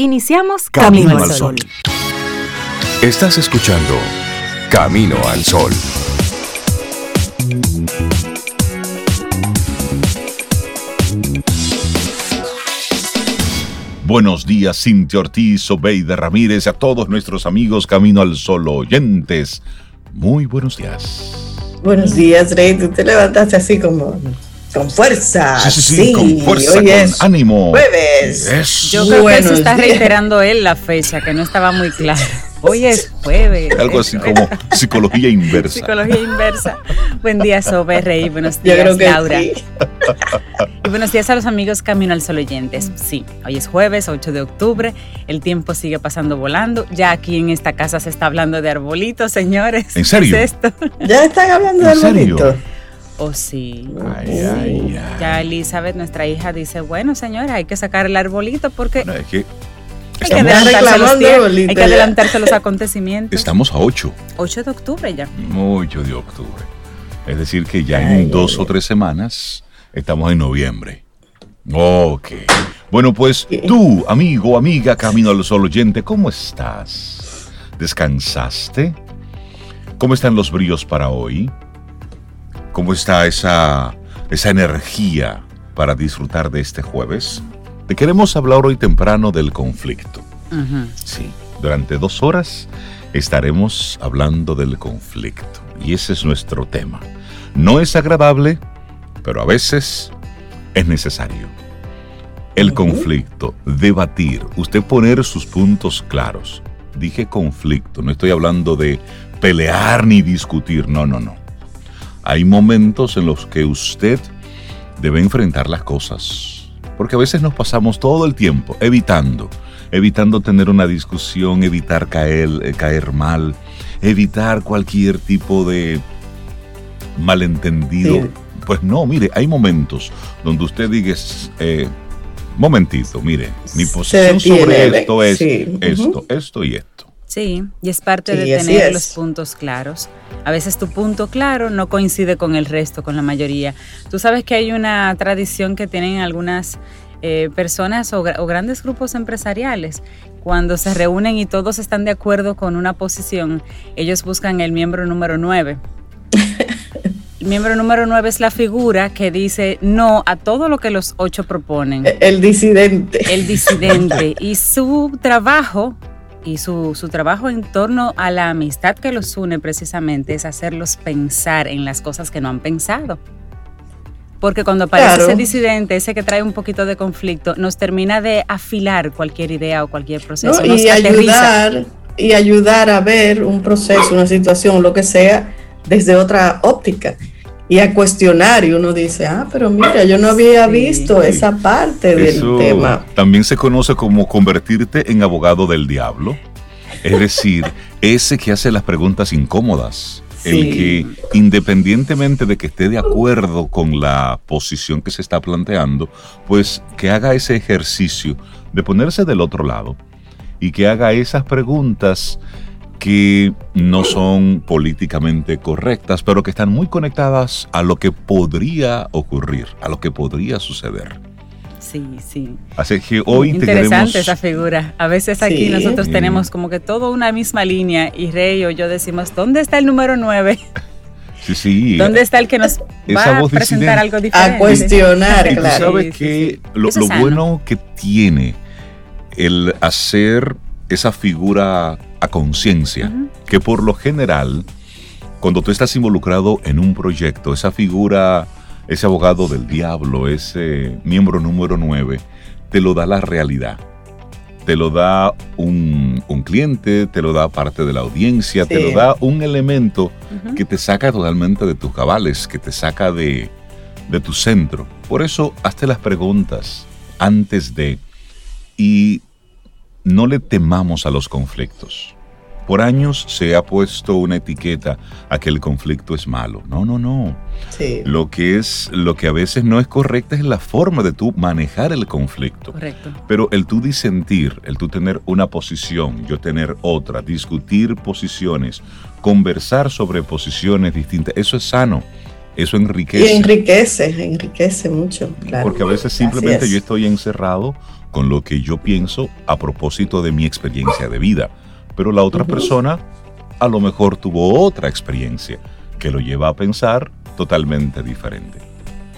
Iniciamos Camino, al Sol. Estás escuchando Camino al Sol. Buenos días, Cintia Ortiz, Obeide Ramírez, a todos nuestros amigos Camino al Sol oyentes. Muy buenos días. Buenos días, Rey. Tú te levantaste así como con fuerza. Sí, sí, sí, con fuerza, con ánimo. Jueves. Yo creo que se está reiterando él la fecha, que no estaba muy clara. Hoy es jueves. Algo así como psicología inversa. Psicología inversa. Buen día, Sobe Rey. Buenos días, Laura. Y buenos días a los amigos Camino al Sol oyentes. Sí, hoy es jueves, 8 de octubre. El tiempo sigue pasando volando. Ya aquí en esta casa se está hablando de arbolitos, señores. ¿En serio? ¿Qué es esto? Ya están hablando de arbolitos. Oh, sí. Ay, ay, ay. Ya Elizabeth, nuestra hija, dice, bueno, señora, hay que sacar el arbolito porque Bueno, es que hay que, adelantarse a los hay que adelantarse los acontecimientos. estamos a 8, 8 de octubre ya. 8 de octubre. Es decir, que ya en dos o tres semanas estamos en noviembre. Ok. Bueno, pues tú, amigo, amiga, Camino al Sol oyente, ¿cómo estás? ¿Descansaste? ¿Cómo están los bríos para hoy? ¿Cómo está esa, esa energía para disfrutar de este jueves? Te queremos hablar hoy temprano del conflicto. Sí, durante dos horas estaremos hablando del conflicto y ese es nuestro tema. No es agradable, pero a veces es necesario. El conflicto, debatir, usted poner sus puntos claros. Dije conflicto, no estoy hablando de pelear ni discutir, no, no, no. Hay momentos en los que usted debe enfrentar las cosas. Porque a veces nos pasamos todo el tiempo evitando, evitando tener una discusión, evitar caer, eh, caer mal, evitar cualquier tipo de malentendido. Sí. Pues no, mire, hay momentos donde usted diga, eh, momentito, mire, mi posición sobre esto es Sí, esto, esto y esto. Sí, y es parte Sí, de tener los puntos claros. A veces tu punto claro no coincide con el resto, con la mayoría. Tú sabes que hay una tradición que tienen algunas eh, personas o, o grandes grupos empresariales. Cuando se reúnen y todos están de acuerdo con una posición, ellos buscan el miembro número 9. El miembro número 9 es la figura que dice no a todo lo que los ocho proponen El disidente. el disidente y su trabajo y su, su trabajo en torno a la amistad que los une precisamente es hacerlos pensar en las cosas que no han pensado. Porque cuando aparece Claro. ese disidente, ese que trae un poquito de conflicto, nos termina de afilar cualquier idea o cualquier proceso. ¿no? nos Y aterriza. ayudar, y ayudar a ver un proceso, una situación, lo que sea, desde otra óptica. Y a cuestionar, y uno dice, ah, pero mira, yo no había Sí. visto esa parte del tema. también se conoce como convertirte en abogado del diablo. Es decir, ese que hace las preguntas incómodas. El que, independientemente de que esté de acuerdo con la posición que se está planteando, pues que haga ese ejercicio de ponerse del otro lado y que haga esas preguntas que no son políticamente correctas, pero que están muy conectadas a lo que podría ocurrir, a lo que podría suceder. Sí, sí. Así que hoy te Interesante queremos... esa figura. A veces aquí Sí. nosotros Sí. tenemos como que todo una misma línea y Rey o yo decimos, ¿dónde está el número 9? Sí, sí. ¿Dónde está el que nos Esa va a presentar disidente. algo diferente? A cuestionar, Y tú claro. sabes Sí, que sí. lo, lo bueno que tiene el hacer esa figura a conciencia, que por lo general, cuando tú estás involucrado en un proyecto, esa figura, ese abogado del diablo, ese miembro número 9, te lo da la realidad. Te lo da un, un cliente, te lo da parte de la audiencia, te lo da un elemento que te saca totalmente de tus cabales, que te saca de, de tu centro. Por eso, hazte las preguntas antes de y no le temamos a los conflictos. Por años se ha puesto una etiqueta a que el conflicto es malo. No, no, no. Sí. Lo que es, lo que a veces no es correcto es la forma de tú manejar el conflicto. Correcto. Pero el tú disentir, el tú tener una posición, yo tener otra, discutir posiciones, conversar sobre posiciones distintas, eso es sano, eso Y enriquece. enriquece, enriquece mucho, claro. Porque a veces simplemente es. yo estoy encerrado con lo que yo pienso a propósito de mi experiencia de vida. Pero la otra persona a lo mejor tuvo otra experiencia que lo lleva a pensar totalmente diferente.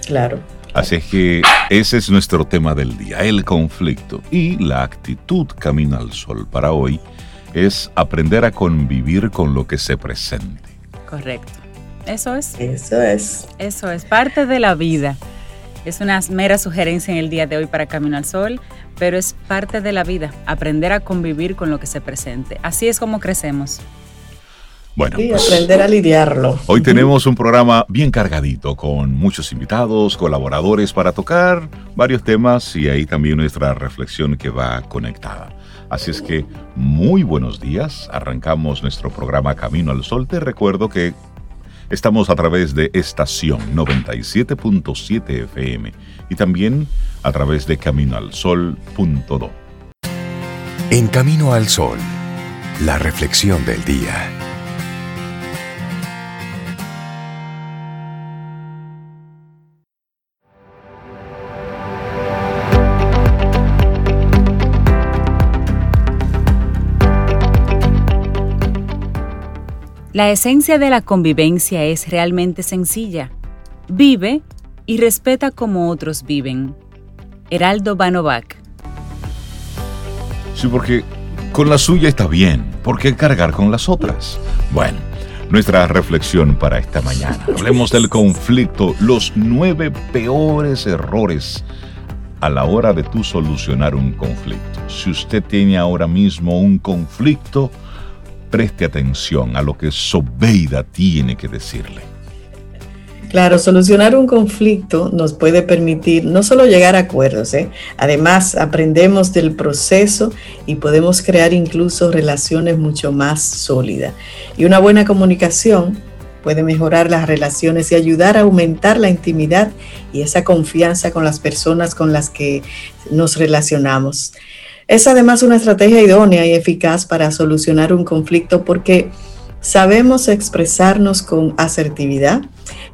Claro. Así es que ese es nuestro tema del día, el conflicto. Y la actitud camino al sol para hoy es aprender a convivir con lo que se presente. Correcto. Eso es. Eso es. Eso es parte de la vida. Es una mera sugerencia en el día de hoy para Camino al Sol, pero es parte de la vida, aprender a convivir con lo que se presente. Así es como crecemos. Bueno, Y pues, aprender a lidiarlo. hoy tenemos un programa bien cargadito con muchos invitados, colaboradores para tocar varios temas y ahí también nuestra reflexión que va conectada. Así es que muy buenos días. Arrancamos nuestro programa Camino al Sol. Te recuerdo que estamos a través de estación 97.7 FM y también a través de caminoalsol.do. En Camino al Sol, la reflexión del día. La esencia de la convivencia es realmente sencilla. Vive y respeta como otros viven. Heraldo Banovac. Sí, porque con la suya está bien. ¿Por qué cargar con las otras? Bueno, nuestra reflexión para esta mañana. Hablemos del conflicto, los nueve peores errores a la hora de tú solucionar un conflicto. Si usted tiene ahora mismo un conflicto, preste atención a lo que Sobeida tiene que decirle. Claro, solucionar un conflicto nos puede permitir no solo llegar a acuerdos, ¿eh? además aprendemos del proceso y podemos crear incluso relaciones mucho más sólidas. Y una buena comunicación puede mejorar las relaciones y ayudar a aumentar la intimidad y esa confianza con las personas con las que nos relacionamos. Es además una estrategia idónea y eficaz para solucionar un conflicto porque sabemos expresarnos con asertividad,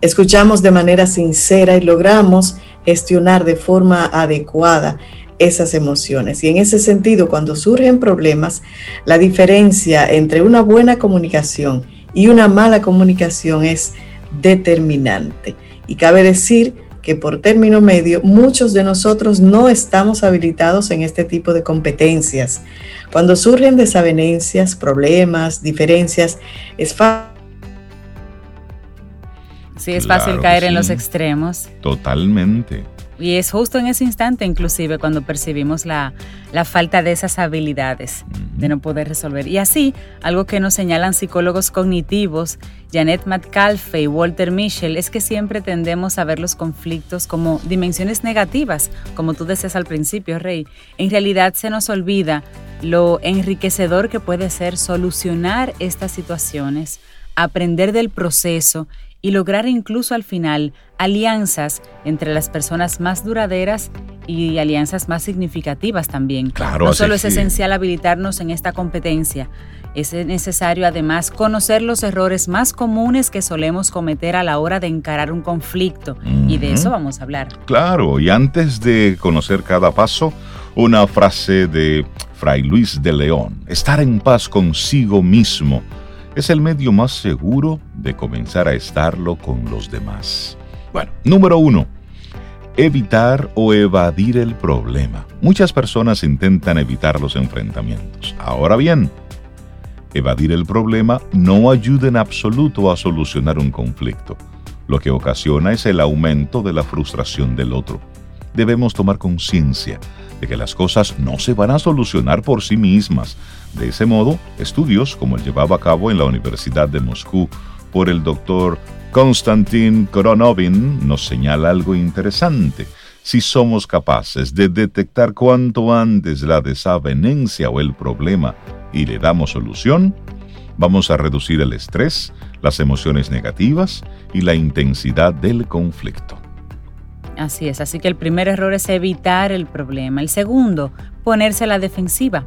escuchamos de manera sincera y logramos gestionar de forma adecuada esas emociones. Y en ese sentido, cuando surgen problemas, la diferencia entre una buena comunicación y una mala comunicación es determinante. Y cabe decir que por término medio muchos de nosotros no estamos habilitados en este tipo de competencias. Cuando surgen desavenencias, problemas, diferencias, es fácil. Sí, es Claro fácil caer en los extremos. Totalmente. Y es justo en ese instante, inclusive, cuando percibimos la, la falta de esas habilidades de no poder resolver. Y así, algo que nos señalan psicólogos cognitivos, Janet Metcalfe y Walter Mischel, es que siempre tendemos a ver los conflictos como dimensiones negativas, como tú decías al principio, Rey. En realidad se nos olvida lo enriquecedor que puede ser solucionar estas situaciones, aprender del proceso y lograr incluso al final alianzas entre las personas más duraderas y alianzas más significativas también. Claro, no solo es esencial habilitarnos en esta competencia, es necesario además conocer los errores más comunes que solemos cometer a la hora de encarar un conflicto y de eso vamos a hablar. Claro, y antes de conocer cada paso, una frase de Fray Luis de León. Estar en paz consigo mismo es el medio más seguro de comenzar a estarlo con los demás. Bueno, número uno. Evitar o evadir el problema. Muchas personas intentan evitar los enfrentamientos. Ahora bien, evadir el problema no ayuda en absoluto a solucionar un conflicto. Lo que ocasiona es el aumento de la frustración del otro. Debemos tomar conciencia de que las cosas no se van a solucionar por sí mismas. De ese modo, estudios como el llevado a cabo en la Universidad de Moscú por el doctor Konstantin Koronovin nos señala algo interesante. Si somos capaces de detectar cuanto antes la desavenencia o el problema y le damos solución, vamos a reducir el estrés, las emociones negativas y la intensidad del conflicto. Así es, así que el primer error es evitar el problema. El segundo, ponerse a la defensiva.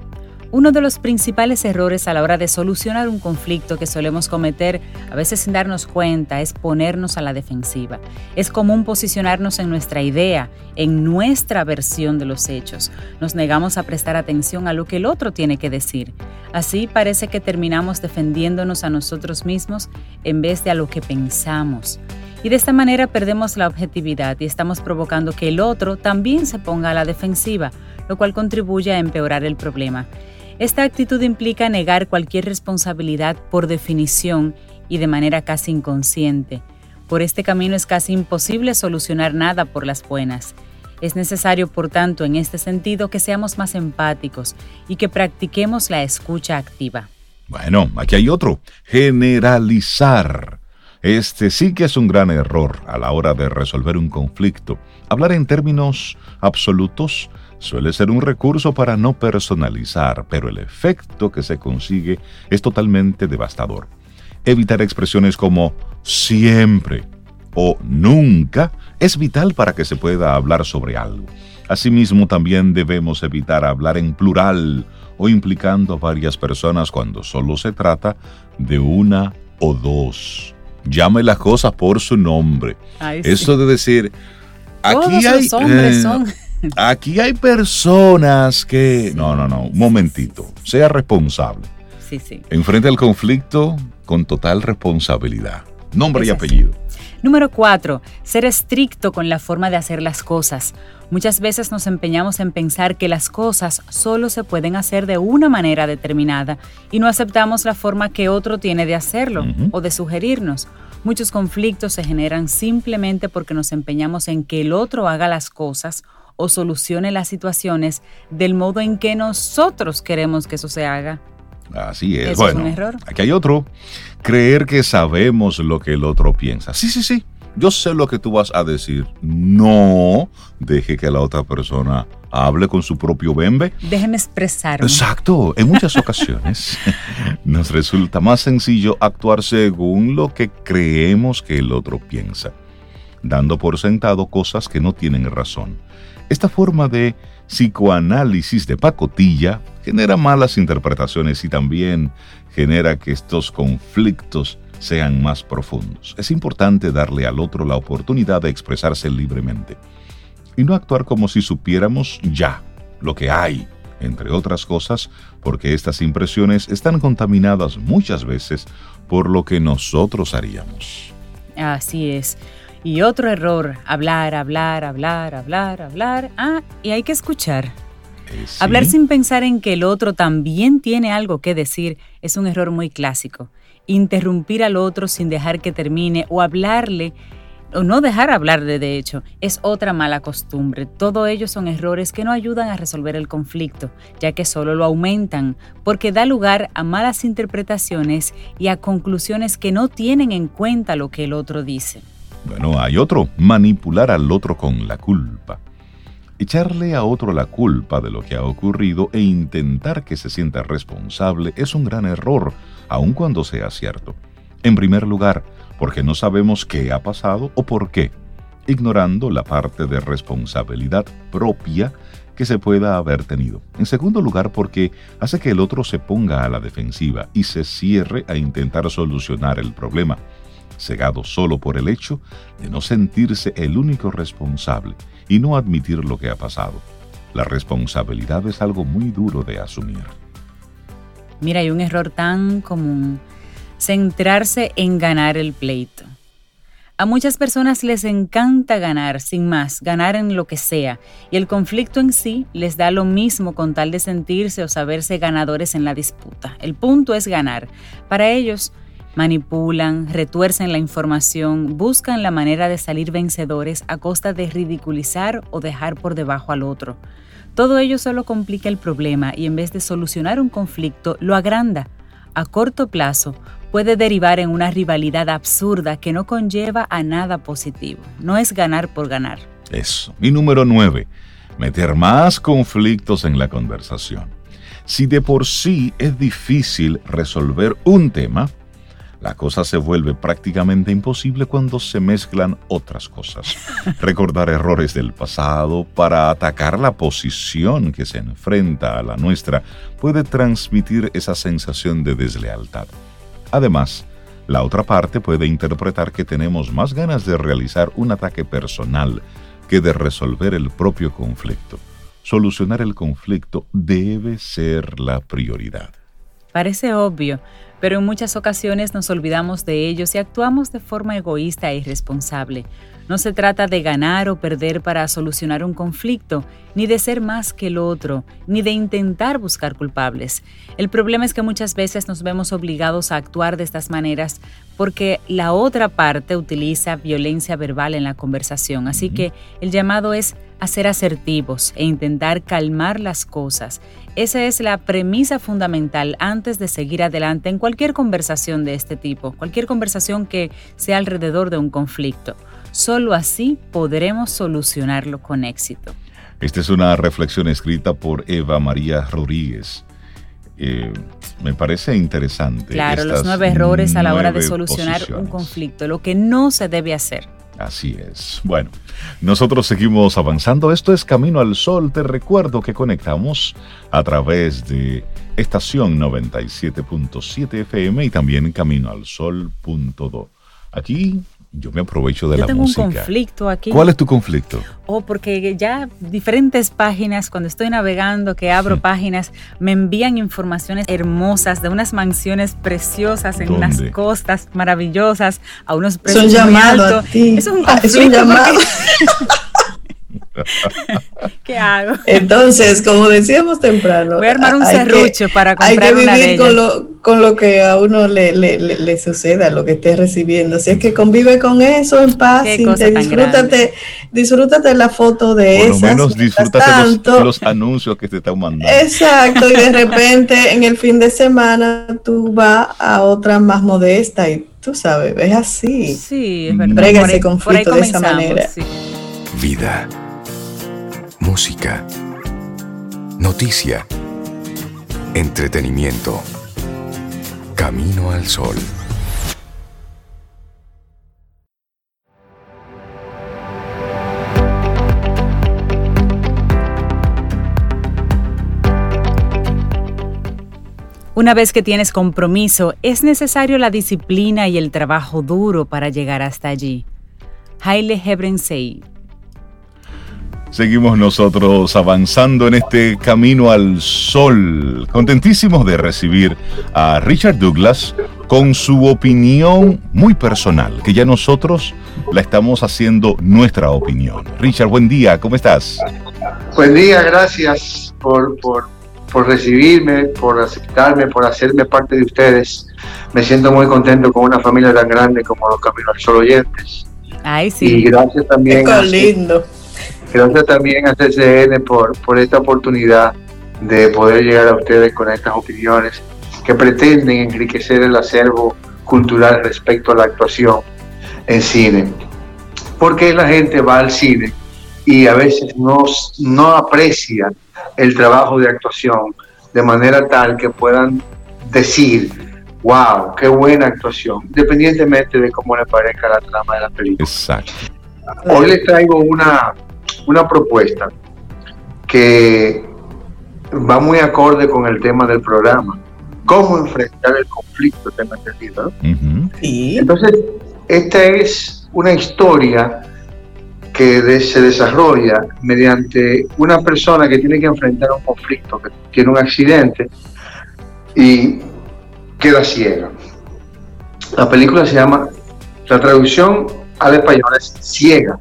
Uno de los principales errores a la hora de solucionar un conflicto que solemos cometer, a veces sin darnos cuenta, es ponernos a la defensiva. Es común posicionarnos en nuestra idea, en nuestra versión de los hechos. Nos negamos a prestar atención a lo que el otro tiene que decir. Así parece que terminamos defendiéndonos a nosotros mismos en vez de a lo que pensamos. Y de esta manera perdemos la objetividad y estamos provocando que el otro también se ponga a la defensiva, lo cual contribuye a empeorar el problema. Esta actitud implica negar cualquier responsabilidad por definición y de manera casi inconsciente. Por este camino es casi imposible solucionar nada por las buenas. Es necesario, por tanto, en este sentido, que seamos más empáticos y que practiquemos la escucha activa. Bueno, aquí hay otro. Generalizar. Este sí que es un gran error a la hora de resolver un conflicto. Hablar en términos absolutos suele ser un recurso para no personalizar, pero el efecto que se consigue es totalmente devastador. Evitar expresiones como siempre o nunca es vital para que se pueda hablar sobre algo. Asimismo, también debemos evitar hablar en plural o implicando a varias personas cuando solo se trata de una o dos. Llame las cosas por su nombre. Eso de decir, aquí hay... Eh, aquí hay personas que... No, no, no, un momentito. Sea responsable. Sí, sí. Enfrente al conflicto con total responsabilidad. Nombre y apellido. Número 4. Ser estricto con la forma de hacer las cosas. Muchas veces nos empeñamos en pensar que las cosas solo se pueden hacer de una manera determinada y no aceptamos la forma que otro tiene de hacerlo o de sugerirnos. Muchos conflictos se generan simplemente porque nos empeñamos en que el otro haga las cosas o solucione las situaciones del modo en que nosotros queremos que eso se haga. Así es. bueno, es un error. Aquí hay otro. Creer que sabemos lo que el otro piensa. Sí, sí, sí. Yo sé lo que tú vas a decir. No deje que la otra persona hable con su propio bembe. Déjeme expresarme. Exacto. En muchas ocasiones nos resulta más sencillo actuar según lo que creemos que el otro piensa, dando por sentado cosas que no tienen razón. Esta forma de psicoanálisis de pacotilla genera malas interpretaciones y también genera que estos conflictos sean más profundos. Es importante darle al otro la oportunidad de expresarse libremente y no actuar como si supiéramos ya lo que hay, entre otras cosas, porque estas impresiones están contaminadas muchas veces por lo que nosotros haríamos. Así es. Y otro error, hablar, hablar, hablar, hablar, hablar. Ah, y hay que escuchar. Eh, hablar sin pensar en que el otro también tiene algo que decir es un error muy clásico. Interrumpir al otro sin dejar que termine o hablarle o no dejar hablarle de hecho es otra mala costumbre. Todo ello son errores que no ayudan a resolver el conflicto, ya que solo lo aumentan, porque da lugar a malas interpretaciones y a conclusiones que no tienen en cuenta lo que el otro dice. Bueno, hay otro, manipular al otro con la culpa. Echarle a otro la culpa de lo que ha ocurrido e intentar que se sienta responsable es un gran error, aun cuando sea cierto. En primer lugar, porque no sabemos qué ha pasado o por qué, ignorando la parte de responsabilidad propia que se pueda haber tenido. En segundo lugar, porque hace que el otro se ponga a la defensiva y se cierre a intentar solucionar el problema cegado solo por el hecho de no sentirse el único responsable y no admitir lo que ha pasado. La responsabilidad es algo muy duro de asumir. Mira, hay un error tan común, centrarse en ganar el pleito. A muchas personas les encanta ganar, sin más, ganar en lo que sea, y el conflicto en sí les da lo mismo con tal de sentirse o saberse ganadores en la disputa. El punto es ganar. Para ellos, manipulan, retuercen la información, buscan la manera de salir vencedores a costa de ridiculizar o dejar por debajo al otro. Todo ello solo complica el problema y en vez de solucionar un conflicto, lo agranda. A corto plazo, puede derivar en una rivalidad absurda que no conlleva a nada positivo. No es ganar por ganar. Eso. Y número 9. Meter más conflictos en la conversación. Si de por sí es difícil resolver un tema, La cosa se vuelve prácticamente imposible cuando se mezclan otras cosas. Recordar errores del pasado para atacar la posición que se enfrenta a la nuestra puede transmitir esa sensación de deslealtad. Además, la otra parte puede interpretar que tenemos más ganas de realizar un ataque personal que de resolver el propio conflicto. Solucionar el conflicto debe ser la prioridad. Parece obvio, pero en muchas ocasiones nos olvidamos de ellos y actuamos de forma egoísta e irresponsable. No se trata de ganar o perder para solucionar un conflicto, ni de ser más que el otro, ni de intentar buscar culpables. El problema es que muchas veces nos vemos obligados a actuar de estas maneras porque la otra parte utiliza violencia verbal en la conversación. Así que el llamado es a ser asertivos e intentar calmar las cosas. Esa es la premisa fundamental antes de seguir adelante en cualquier conversación de este tipo, cualquier conversación que sea alrededor de un conflicto. Solo así podremos solucionarlo con éxito. Esta es una reflexión escrita por Eva María Rodríguez. Eh, me parece interesante. Claro, los nueve errores a la hora de solucionar un conflicto, lo que no se debe hacer. Así es. Bueno, nosotros seguimos avanzando. Esto es Camino al Sol. Te recuerdo que conectamos a través de estación 97.7 FM y también Camino al Sol.do. Aquí yo me aprovecho de yo la tengo música. un conflicto aquí. ¿Cuál es tu conflicto? Oh, porque ya diferentes páginas, cuando estoy navegando, que abro páginas, me envían informaciones hermosas de unas mansiones preciosas en unas costas maravillosas, a unos precios muy altos. Es un conflicto. es un llamado. ¿Qué hago? Entonces, como decíamos temprano, voy a armar un serrucho para comprar hay que una vivir de con lo, con lo que a uno le, le, le, suceda, lo que esté recibiendo. Si es que convive con eso en paz, y te disfrútate, disfrútate la foto de Por esas. lo menos disfrútate los, los, anuncios que te están mandando. Exacto, y de repente en el fin de semana tú vas a otra más modesta y tú sabes, es así. Sí, es verdad. Brega ese conflicto de esa manera. Sí. Vida música, noticia, entretenimiento. Camino al sol. Una vez que tienes compromiso, es necesario la disciplina y el trabajo duro para llegar hasta allí. Haile Hebrensei Seguimos nosotros avanzando en este camino al sol, contentísimos de recibir a Richard Douglas con su opinión muy personal, que ya nosotros la estamos haciendo nuestra opinión. Richard, buen día, ¿cómo estás? Buen día, gracias por, por, por recibirme, por aceptarme, por hacerme parte de ustedes. Me siento muy contento con una familia tan grande como los Caminos al Sol oyentes. Ay, sí. Y gracias también. Qué lindo. Gracias también a CCN por, por esta oportunidad de poder llegar a ustedes con estas opiniones que pretenden enriquecer el acervo cultural respecto a la actuación en cine. Porque la gente va al cine y a veces no, no aprecia el trabajo de actuación de manera tal que puedan decir, wow, qué buena actuación, independientemente de cómo le parezca la trama de la película. Exacto. Hoy les traigo una, una propuesta que va muy acorde con el tema del programa. ¿Cómo enfrentar el conflicto? Tema entendido, Entonces, esta es una historia que se desarrolla mediante una persona que tiene que enfrentar un conflicto, que tiene un accidente y queda ciega. La película se llama, la traducción al español es ciega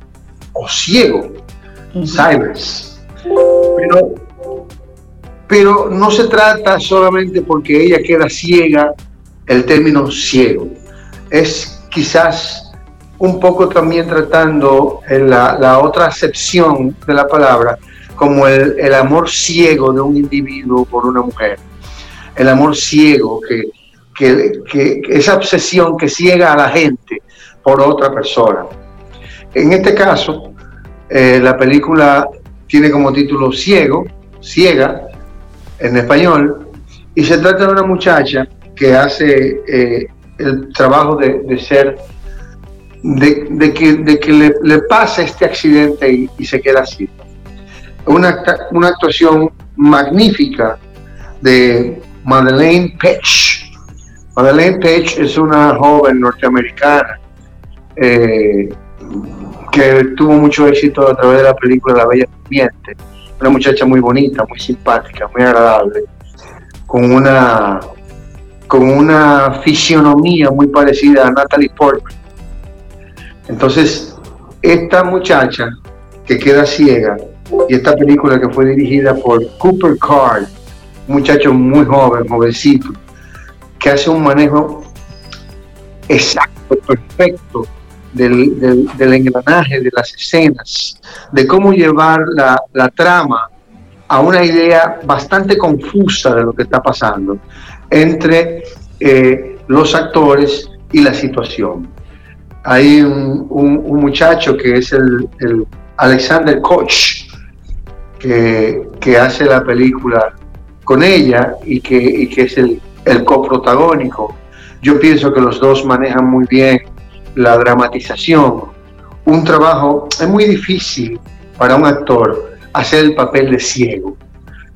o ciego. Cyrus. Pero, pero no se trata solamente porque ella queda ciega, el término ciego. Es quizás un poco también tratando en la, otra acepción de la palabra como el, el, amor ciego de un individuo por una mujer. El amor ciego, que, que, que, esa obsesión que ciega a la gente por otra persona. En este caso, eh, la película tiene como título Ciego, Ciega, en español, y se trata de una muchacha que hace eh, el trabajo de, ser, de, que, le, le pasa este accidente y, se queda así. Una, actuación magnífica de Madeleine Page. Madeleine Page es una joven norteamericana eh, que tuvo mucho éxito a través de la película La Bella Durmiente. Una muchacha muy bonita, muy simpática, muy agradable, con una, con una fisionomía muy parecida a Natalie Portman. Entonces, esta muchacha que queda ciega, y esta película que fue dirigida por Cooper Card, un muchacho muy joven, jovencito, que hace un manejo exacto, perfecto del, engranaje, de las escenas, de cómo llevar la, trama a una idea bastante confusa de lo que está pasando entre eh, los actores y la situación. Hay un, muchacho que es el, Alexander Koch, que, hace la película con ella y que, es el, el coprotagónico. Yo pienso que los dos manejan muy bien la dramatización, un trabajo, es muy difícil para un actor hacer el papel de ciego,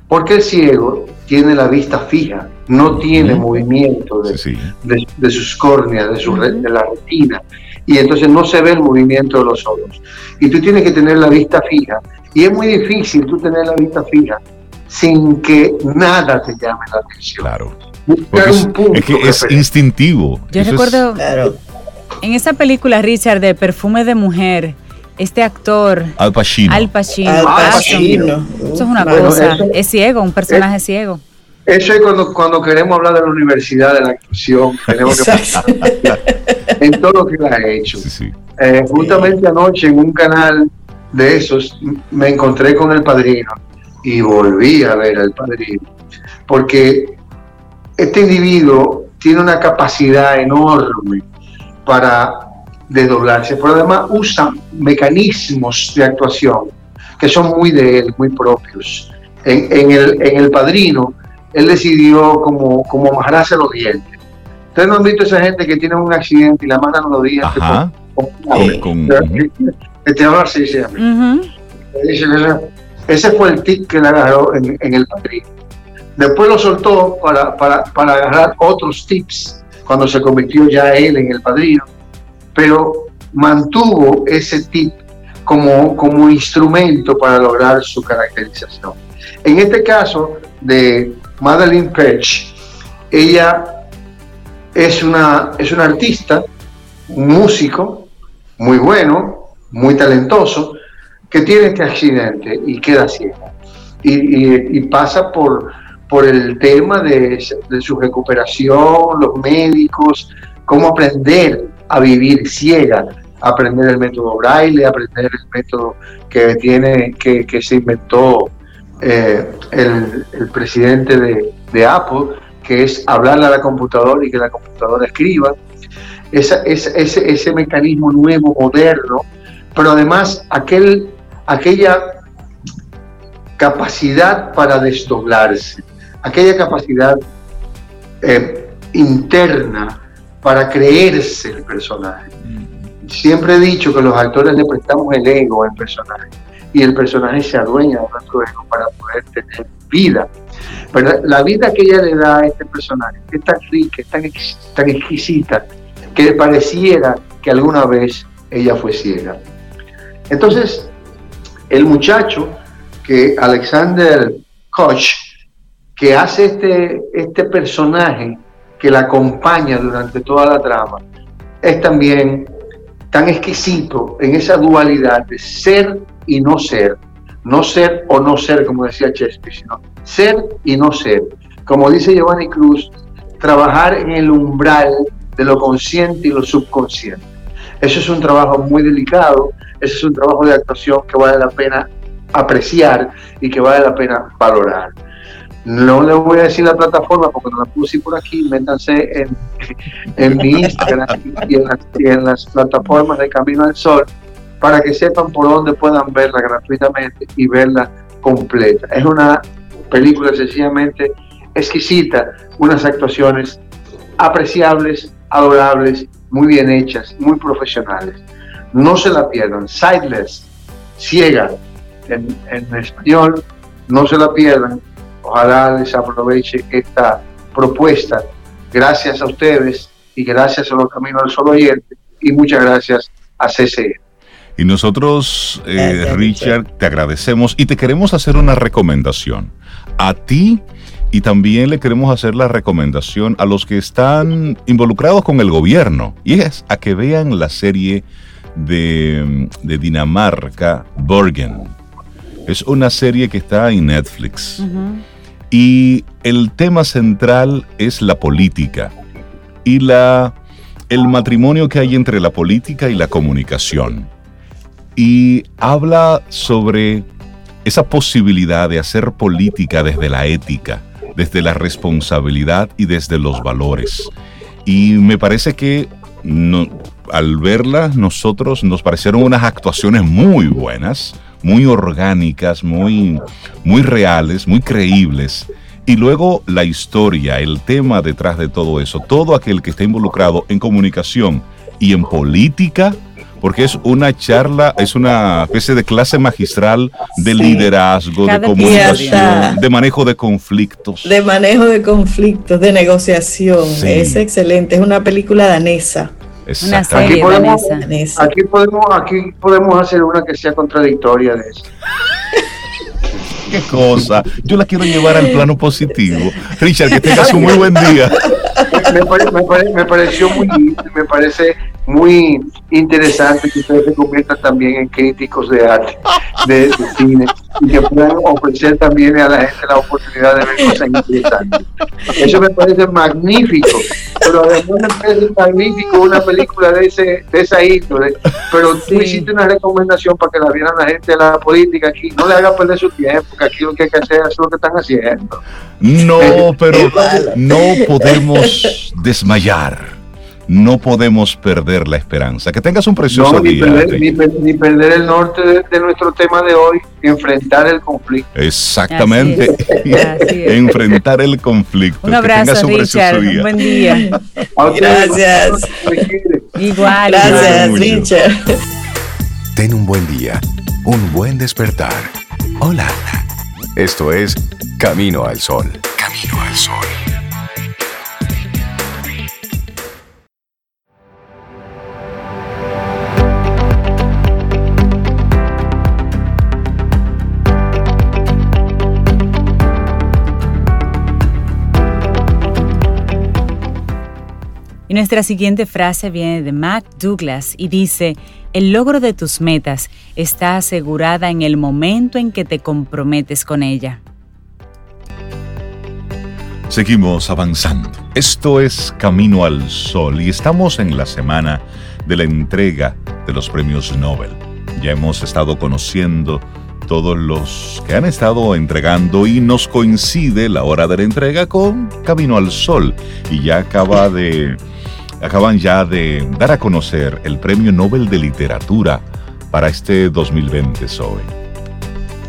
porque el ciego tiene la vista fija, no tiene movimiento de, sus córneas, de, su, de la retina, y entonces no se ve el movimiento de los ojos. Y tú tienes que tener la vista fija, y es muy difícil tú tener la vista fija sin que nada te llame la atención. Claro. es, que es instintivo. Yo recuerdo, en esa película, Richard, de Perfume de Mujer, este actor. Al Pacino. Al Pacino. Eso es una cosa. es ciego, un personaje ciego. Eso es cuando, cuando queremos hablar de la universidad de la actuación. Tenemos que pensar en todo lo que la ha hecho. Eh, justamente anoche en un canal de esos me encontré con el padrino y volví a ver al padrino. Porque este individuo tiene una capacidad enorme para desdoblarse, pero además usa mecanismos de actuación que son muy de él, muy propios. En, el, en el padrino, él decidió como, como amarrarse los dientes. Ustedes no han visto esa gente que tiene un accidente y la amarran los dientes Ajá. con, Ese fue el tic que le agarró en, en el padrino. Después lo soltó para, para, para agarrar otros tips cuando se convirtió ya él en el padrino, pero mantuvo ese tip como, como instrumento para lograr su caracterización. En este caso de Madeline Pech, ella es una, es una artista, un músico muy bueno, muy talentoso, que tiene este accidente y queda ciega. y pasa por, por el tema de, su recuperación, los médicos, cómo aprender a vivir ciega, aprender el método braille, aprender el método que tiene, que, se inventó eh, el, presidente de, Apple, que es hablarle a la computadora y que la computadora escriba. ese, ese mecanismo nuevo, moderno, pero además aquel, aquella capacidad para desdoblarse aquella capacidad eh, interna para creerse el personaje. Siempre he dicho que los actores le prestamos el ego al personaje y el personaje se adueña de nuestro ego para poder tener vida. Pero la vida que ella le da a este personaje es tan rica, es tan, tan exquisita, que le pareciera que alguna vez ella fue ciega. Entonces, el muchacho que Alexander Koch que hace este, este personaje que la acompaña durante toda la trama, es también tan exquisito en esa dualidad de ser y no ser, no ser o no ser, como decía Shakespeare, sino ser y no ser. Como dice Giovanni Cruz, trabajar en el umbral de lo consciente y lo subconsciente. Eso es un trabajo muy delicado, ese es un trabajo de actuación que vale la pena apreciar y que vale la pena valorar. No le voy a decir la plataforma porque no la puse por aquí, métanse en, en mi Instagram y en, las, plataformas de Camino al Sol para que sepan por dónde puedan verla gratuitamente y verla completa. Es una película sencillamente exquisita, unas actuaciones apreciables, adorables, muy bien hechas, muy profesionales. No se la pierdan. Sightless, ciega, en, en español, no se la pierdan. Ojalá les aproveche esta propuesta. Gracias a ustedes y gracias a los Caminos al Sol Oyente y muchas gracias a CCE. Y nosotros, eh, Richard, te agradecemos y te queremos hacer una recomendación a ti y también le queremos hacer la recomendación a los que están involucrados con el gobierno y es a que vean la serie de, de Dinamarca, Bergen. Es una serie que está en Netflix. Y el tema central es la política y la, el matrimonio que hay entre la política y la comunicación. Y habla sobre esa posibilidad de hacer política desde la ética, desde la responsabilidad y desde los valores. Y me parece que no, al verla nosotros nos parecieron unas actuaciones muy buenas, muy orgánicas, muy, muy reales, muy creíbles. Y luego la historia, el tema detrás de todo eso, todo aquel que está involucrado en comunicación y en política, porque es una charla, es una especie de clase magistral de liderazgo, de comunicación, de manejo de conflictos. De manejo de conflictos, de negociación. Es excelente, es una película danesa. Una serie aquí podemos, danesa. Aquí podemos, aquí podemos hacer una que sea contradictoria de eso. qué cosa. Yo la quiero llevar al plano positivo. Richard, que tengas un muy buen día. Me, pareció muy me parece muy interesante que ustedes se conviertan también en críticos de arte, de, cine, y que puedan ofrecer también a la gente la oportunidad de ver cosas interesantes. Eso me parece magnífico, pero además me parece magnífico una película de, ese, de esa índole, pero tú hiciste una recomendación para que la vieran la gente de la política aquí, no le haga perder su tiempo, que aquí lo que hay que hacer es lo que están haciendo. No, pero no podemos desmayar no podemos perder la esperanza. Que tengas un precioso ni día. Perder, ni, perder el norte de, nuestro tema de hoy, enfrentar el conflicto. Exactamente. enfrentar el conflicto. Un abrazo, que Richard. Un, buen día. Gracias. Igual. Gracias, Richard. Ten un buen día, un buen despertar. Hola. Esto es Camino al Sol. Camino al Sol. Nuestra siguiente frase viene de Mac Douglas y dice, el logro de tus metas está asegurada en el momento en que te comprometes con ella. Seguimos avanzando. Esto es Camino al Sol y estamos en la semana de la entrega de los premios Nobel. Ya hemos estado conociendo todos los que han estado entregando y nos coincide la hora de la entrega con Camino al Sol y ya acaba de acaban ya de dar a conocer el Premio Nobel de Literatura para este 2020, Zoe.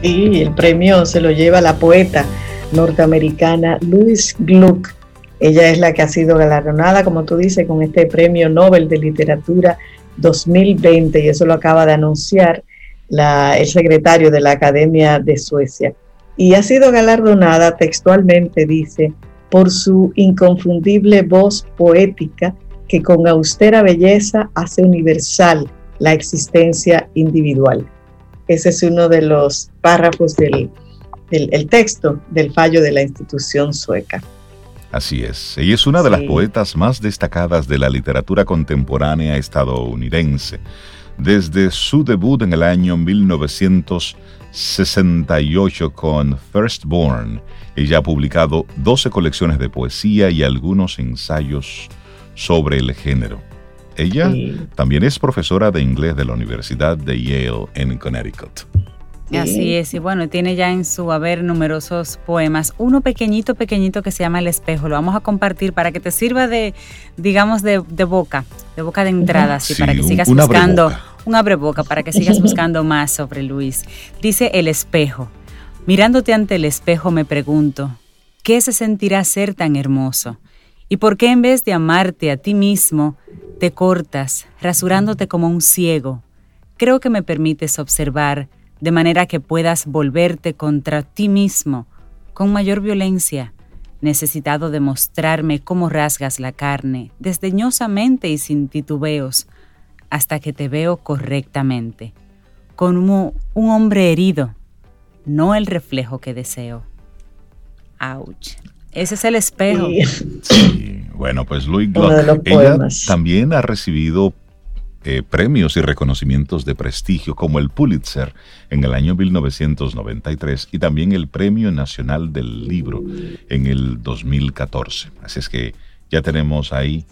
Sí, el premio se lo lleva la poeta norteamericana Louise Gluck. Ella es la que ha sido galardonada, como tú dices, con este Premio Nobel de Literatura 2020 y eso lo acaba de anunciar el secretario de la Academia de Suecia. Y ha sido galardonada textualmente, dice, por su inconfundible voz poética que con austera belleza hace universal la existencia individual. Ese es uno de los párrafos del, texto del fallo de la institución sueca. Así es, ella es una de las poetas más destacadas de la literatura contemporánea estadounidense. Desde su debut en el año 1968 con Firstborn, ella ha publicado 12 colecciones de poesía y algunos ensayos sobre el género. Ella también es profesora de inglés de la Universidad de Yale en Connecticut. Así es, y bueno, tiene ya en su haber numerosos poemas. Uno pequeñito, pequeñito que se llama El espejo. Lo vamos a compartir para que te sirva de, digamos, de, boca, de boca de entrada, así, para que sigas buscando, un abre boca, para que sigas buscando más sobre Luis. Dice El espejo. Mirándote ante el espejo me pregunto, ¿qué se sentirá ser tan hermoso? ¿Y por qué en vez de amarte a ti mismo, te cortas, rasurándote como un ciego? Creo que me permites observar de manera que puedas volverte contra ti mismo con mayor violencia, necesitado de mostrarme cómo rasgas la carne, desdeñosamente y sin titubeos, hasta que te veo correctamente, como un hombre herido, no el reflejo que deseo. Ouch. Ese es el espejo. Sí. Bueno, pues Louis Gluck, ella también ha recibido eh, premios y reconocimientos de prestigio como el Pulitzer en el año 1993 y también el Premio Nacional del Libro en el 2014. Así es que ya tenemos ahí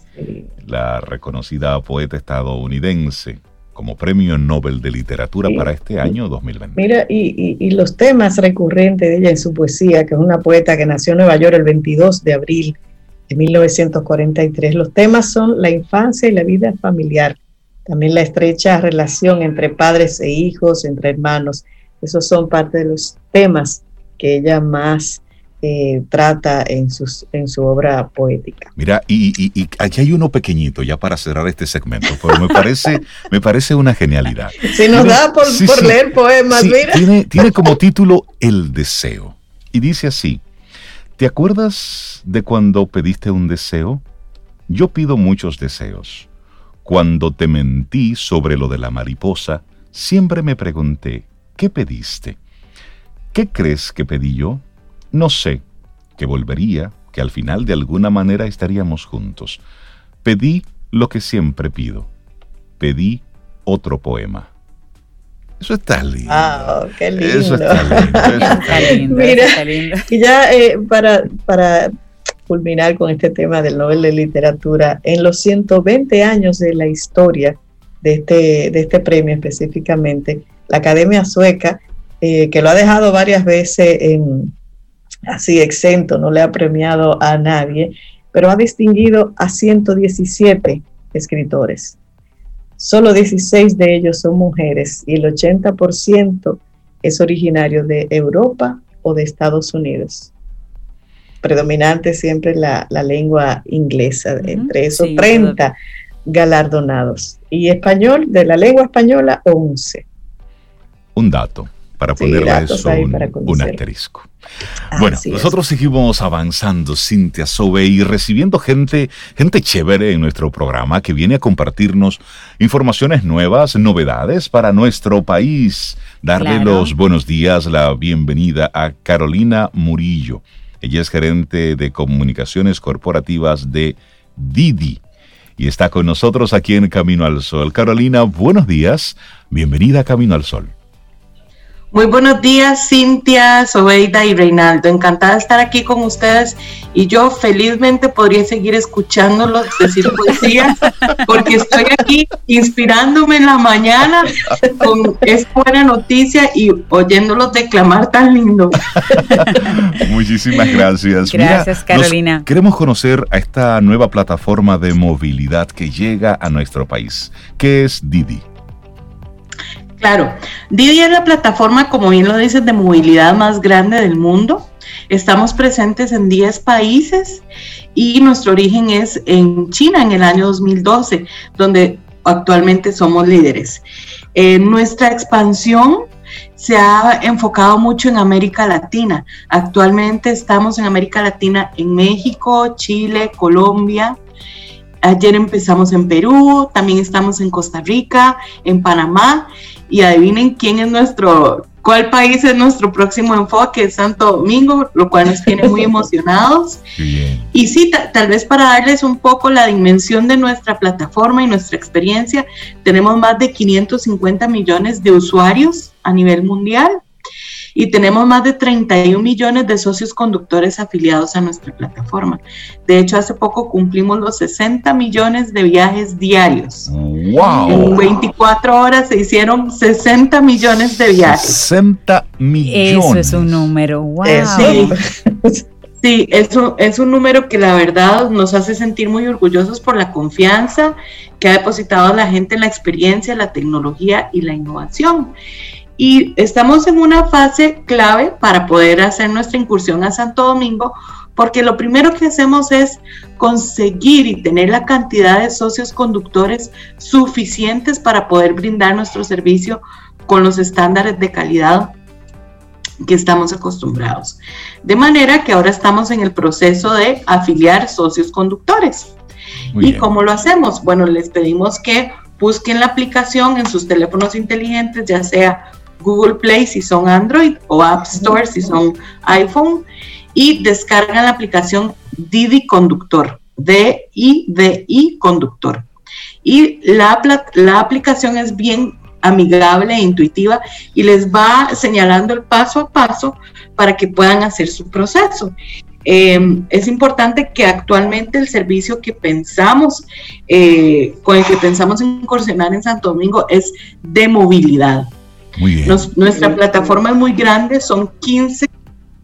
la reconocida poeta estadounidense como Premio Nobel de Literatura para este año 2020. Mira, y, y, los temas recurrentes de ella en su poesía, que es una poeta que nació en Nueva York el 22 de abril de 1943, los temas son la infancia y la vida familiar, también la estrecha relación entre padres e hijos, entre hermanos. Esos son parte de los temas que ella más eh, trata en, sus, en su obra poética. Mira, y, aquí hay uno pequeñito ya para cerrar este segmento, pero me parece, me parece una genialidad. Si nos da por, leer poemas, mira. Tiene, tiene como título El deseo. Y dice así, ¿te acuerdas de cuando pediste un deseo? Yo pido muchos deseos cuando te mentí sobre lo de la mariposa, siempre me pregunté, ¿qué pediste? ¿Qué crees que pedí yo? No sé, que volvería, que al final de alguna manera estaríamos juntos. Pedí lo que siempre pido. Pedí otro poema. Eso está lindo. Ah, qué lindo. Eso está lindo. Eso está lindo. Mira, y ya eh, para, para culminar con este tema del Nobel de Literatura, en los 120 años de la historia de este, de este premio específicamente, la Academia Sueca, eh, que lo ha dejado varias veces en, así exento, no le ha premiado a nadie, pero ha distinguido a 117 escritores. Solo 16 de ellos son mujeres y el 80% es originario de Europa o de Estados Unidos predominante siempre la, lengua inglesa, entre esos 30 galardonados. Y español, de la lengua española, 11. Un dato para ponerle eso un, asterisco. bueno, nosotros seguimos avanzando, Cintia Sobe, y recibiendo gente, gente chévere en nuestro programa que viene a compartirnos informaciones nuevas, novedades para nuestro país. Darle los buenos días, la bienvenida a Carolina Murillo. Ella es gerente de comunicaciones corporativas de Didi y está con nosotros aquí en Camino al Sol. Carolina, buenos días. Bienvenida a Camino al Sol. Muy buenos días, Cintia, Sobeida y Reinaldo. Encantada de estar aquí con ustedes y yo felizmente podría seguir escuchándolos decir poesía porque estoy aquí inspirándome en la mañana con esta buena noticia y oyéndolos declamar tan lindo. Muchísimas gracias. Gracias, Carolina. Queremos conocer a esta nueva plataforma de movilidad que llega a nuestro país. ¿Qué es Didi? Claro, Didi es la plataforma, como bien lo dices, de movilidad más grande del mundo. Estamos presentes en 10 países y nuestro origen es en China en el año 2012, donde actualmente somos líderes. Eh, nuestra expansión se ha enfocado mucho en América Latina. Actualmente estamos en América Latina, en México, Chile, Colombia. Ayer empezamos en Perú, también estamos en Costa Rica, en Panamá y adivinen quién es nuestro, cuál país es nuestro próximo enfoque, Santo Domingo, lo cual nos tiene muy emocionados. Y sí, tal vez para darles un poco la dimensión de nuestra plataforma y nuestra experiencia, tenemos más de 550 millones de usuarios a nivel mundial y tenemos más de 31 millones de socios conductores afiliados a nuestra plataforma. De hecho, hace poco cumplimos los 60 millones de viajes diarios. ¡Wow! En 24 horas se hicieron 60 millones de viajes. 60 millones. Eso es un número, wow. Sí. eso es un número que la verdad nos hace sentir muy orgullosos por la confianza que ha depositado la gente en la experiencia, la tecnología y la innovación y estamos en una fase clave para poder hacer nuestra incursión a Santo Domingo porque lo primero que hacemos es conseguir y tener la cantidad de socios conductores suficientes para poder brindar nuestro servicio con los estándares de calidad que estamos acostumbrados. De manera que ahora estamos en el proceso de afiliar socios conductores. ¿Y cómo lo hacemos? Bueno, les pedimos que busquen la aplicación en sus teléfonos inteligentes, ya sea Google Play si son Android o App Store si son iPhone, y descargan la aplicación Didi Conductor, D-I-D-I Conductor. Y la, la aplicación es bien amigable e intuitiva y les va señalando el paso a paso para que puedan hacer su proceso. Em, es importante que actualmente el servicio que pensamos, eh, con el que pensamos incursionar en Santo Domingo es de movilidad. Muy bien. nuestra plataforma es muy grande, son 15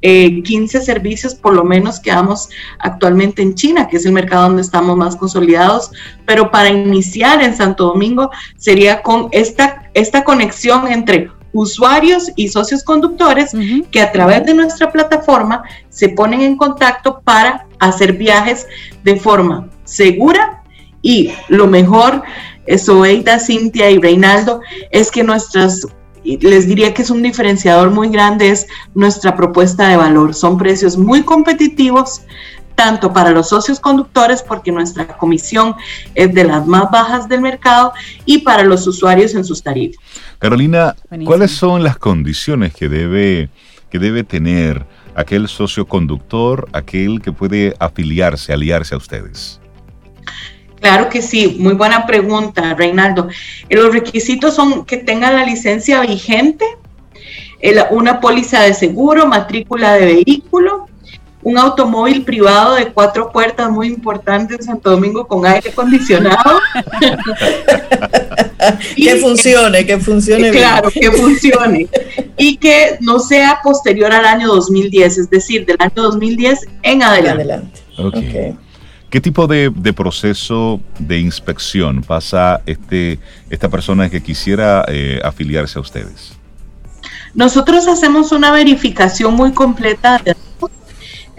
15 eh, servicios por lo menos que damos actualmente en China, que es el mercado donde estamos más consolidados, pero para iniciar en Santo Domingo sería con esta, esta conexión entre usuarios y socios conductores que a través de nuestra plataforma se ponen en contacto para hacer viajes de forma segura. Y lo mejor, Soeida, Cintia y Reinaldo, es que nuestras les diría que es un diferenciador muy grande, es nuestra propuesta de valor. Son precios muy competitivos, tanto para los socios conductores, porque nuestra comisión es de las más bajas del mercado, y para los usuarios en sus tarifas. Carolina, ¿cuáles son las condiciones que debe, que debe tener aquel socio conductor, aquel que puede afiliarse, aliarse a ustedes? Claro que sí, muy buena pregunta, Reinaldo. Eh, los requisitos son que tenga la licencia vigente, una póliza de seguro, matrícula de vehículo, un automóvil privado de cuatro puertas muy importante en Santo Domingo con aire acondicionado. que funcione, que funcione. Claro, que funcione. Y que no sea posterior al año 2010, es decir, del año 2010 en adelante. adelante. Okay. ¿Qué tipo de, proceso de inspección pasa este, esta persona que quisiera eh, afiliarse a ustedes? Nosotros hacemos una verificación muy completa de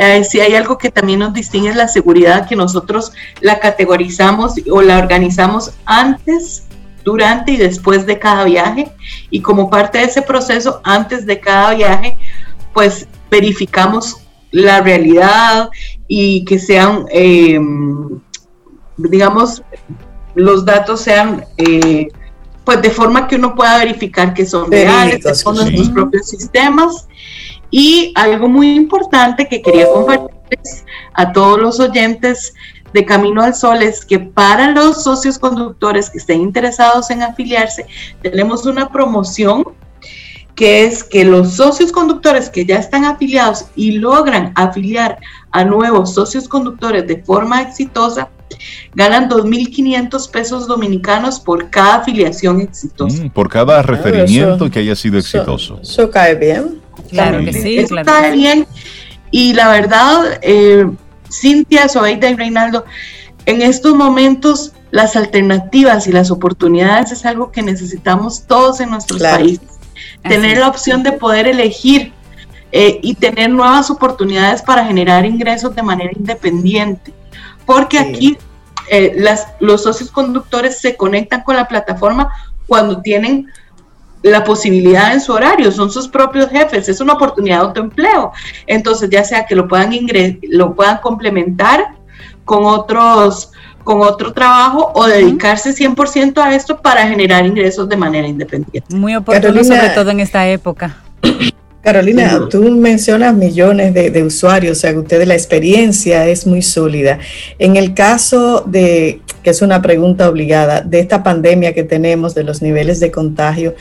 eh, si hay algo que también nos distingue es la seguridad, que nosotros la categorizamos o la organizamos antes, durante y después de cada viaje. Y como parte de ese proceso, antes de cada viaje, pues verificamos la realidad y que sean, em, digamos, los datos sean, eh, pues de forma que uno pueda verificar que son reales, que son nuestros propios sistemas. Y algo muy importante que quería compartirles a todos los oyentes de Camino al Sol es que para los socios conductores que estén interesados en afiliarse, tenemos una promoción que es que los socios conductores que ya están afiliados y logran afiliar a nuevos socios conductores de forma exitosa, ganan 2.500 pesos dominicanos por cada afiliación exitosa. Mm, por cada referimiento que haya sido exitoso. Eso, cae bien. Claro que sí. Eso cae bien. Y la verdad, eh, Cintia, Sobeida y Reinaldo, en estos momentos las alternativas y las oportunidades es algo que necesitamos todos en nuestros países tener la opción de poder elegir eh, y tener nuevas oportunidades para generar ingresos de manera independiente. Porque aquí eh, las, los socios conductores se conectan con la plataforma cuando tienen la posibilidad en su horario, son sus propios jefes, es una oportunidad de autoempleo. Entonces, ya sea que lo puedan, lo puedan complementar con otros con otro trabajo o dedicarse 100% a esto para generar ingresos de manera independiente. Muy oportuno, sobre todo en esta época. Carolina, tú mencionas millones de, usuarios, o sea que ustedes la experiencia es muy sólida. En el caso de, que es una pregunta obligada, de esta pandemia que tenemos, de los niveles de contagio,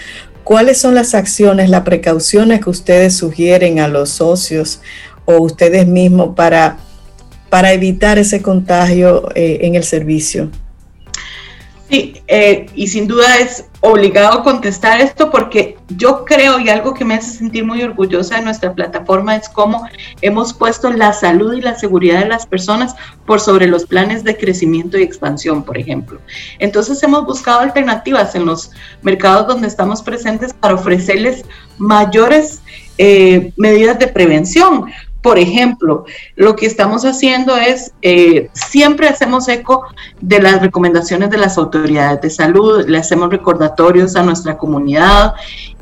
¿cuáles son las acciones, las precauciones que ustedes sugieren a los socios o ustedes mismos para para evitar ese contagio eh, en el servicio? Sí, eh, y sin duda es obligado contestar esto porque yo creo y algo que me hace sentir muy orgullosa de nuestra plataforma es cómo hemos puesto la salud y la seguridad de las personas por sobre los planes de crecimiento y expansión, por ejemplo. Entonces hemos buscado alternativas en los mercados donde estamos presentes para ofrecerles mayores eh, medidas de prevención, Por ejemplo, lo que estamos haciendo es, eh, siempre hacemos eco de las recomendaciones de las autoridades de salud, le hacemos recordatorios a nuestra comunidad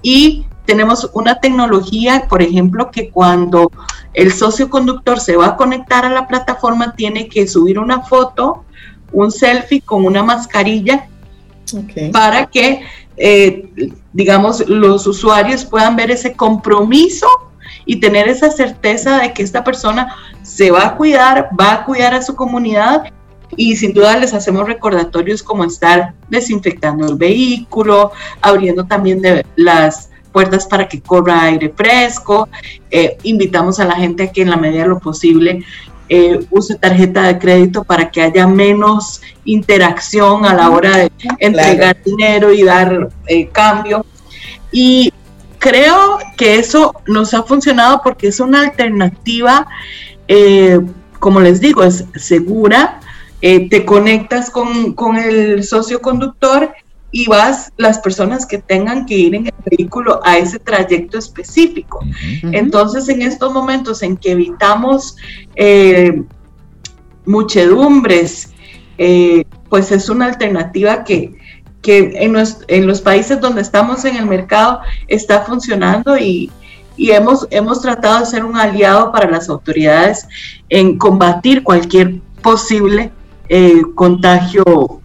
y tenemos una tecnología, por ejemplo, que cuando el socio conductor se va a conectar a la plataforma, tiene que subir una foto, un selfie con una mascarilla para que, eh, digamos, los usuarios puedan ver ese compromiso y tener esa certeza de que esta persona se va a cuidar, va a cuidar a su comunidad y sin duda les hacemos recordatorios como estar desinfectando el vehículo, abriendo también de las puertas para que corra aire fresco. Eh, invitamos a la gente a que en la medida de lo posible eh, use tarjeta de crédito para que haya menos interacción a la hora de entregar dinero y dar eh, cambio. Y creo que eso nos ha funcionado porque es una alternativa, como les digo, es segura. te conectas con, con el socio conductor y vas las personas que tengan que ir en el vehículo a ese trayecto específico. Entonces, en estos momentos en que evitamos eh, muchedumbres, eh, pues es una alternativa que, en, en, los países donde estamos en el mercado está funcionando y, hemos, hemos tratado de ser un aliado para las autoridades en combatir cualquier posible eh, contagio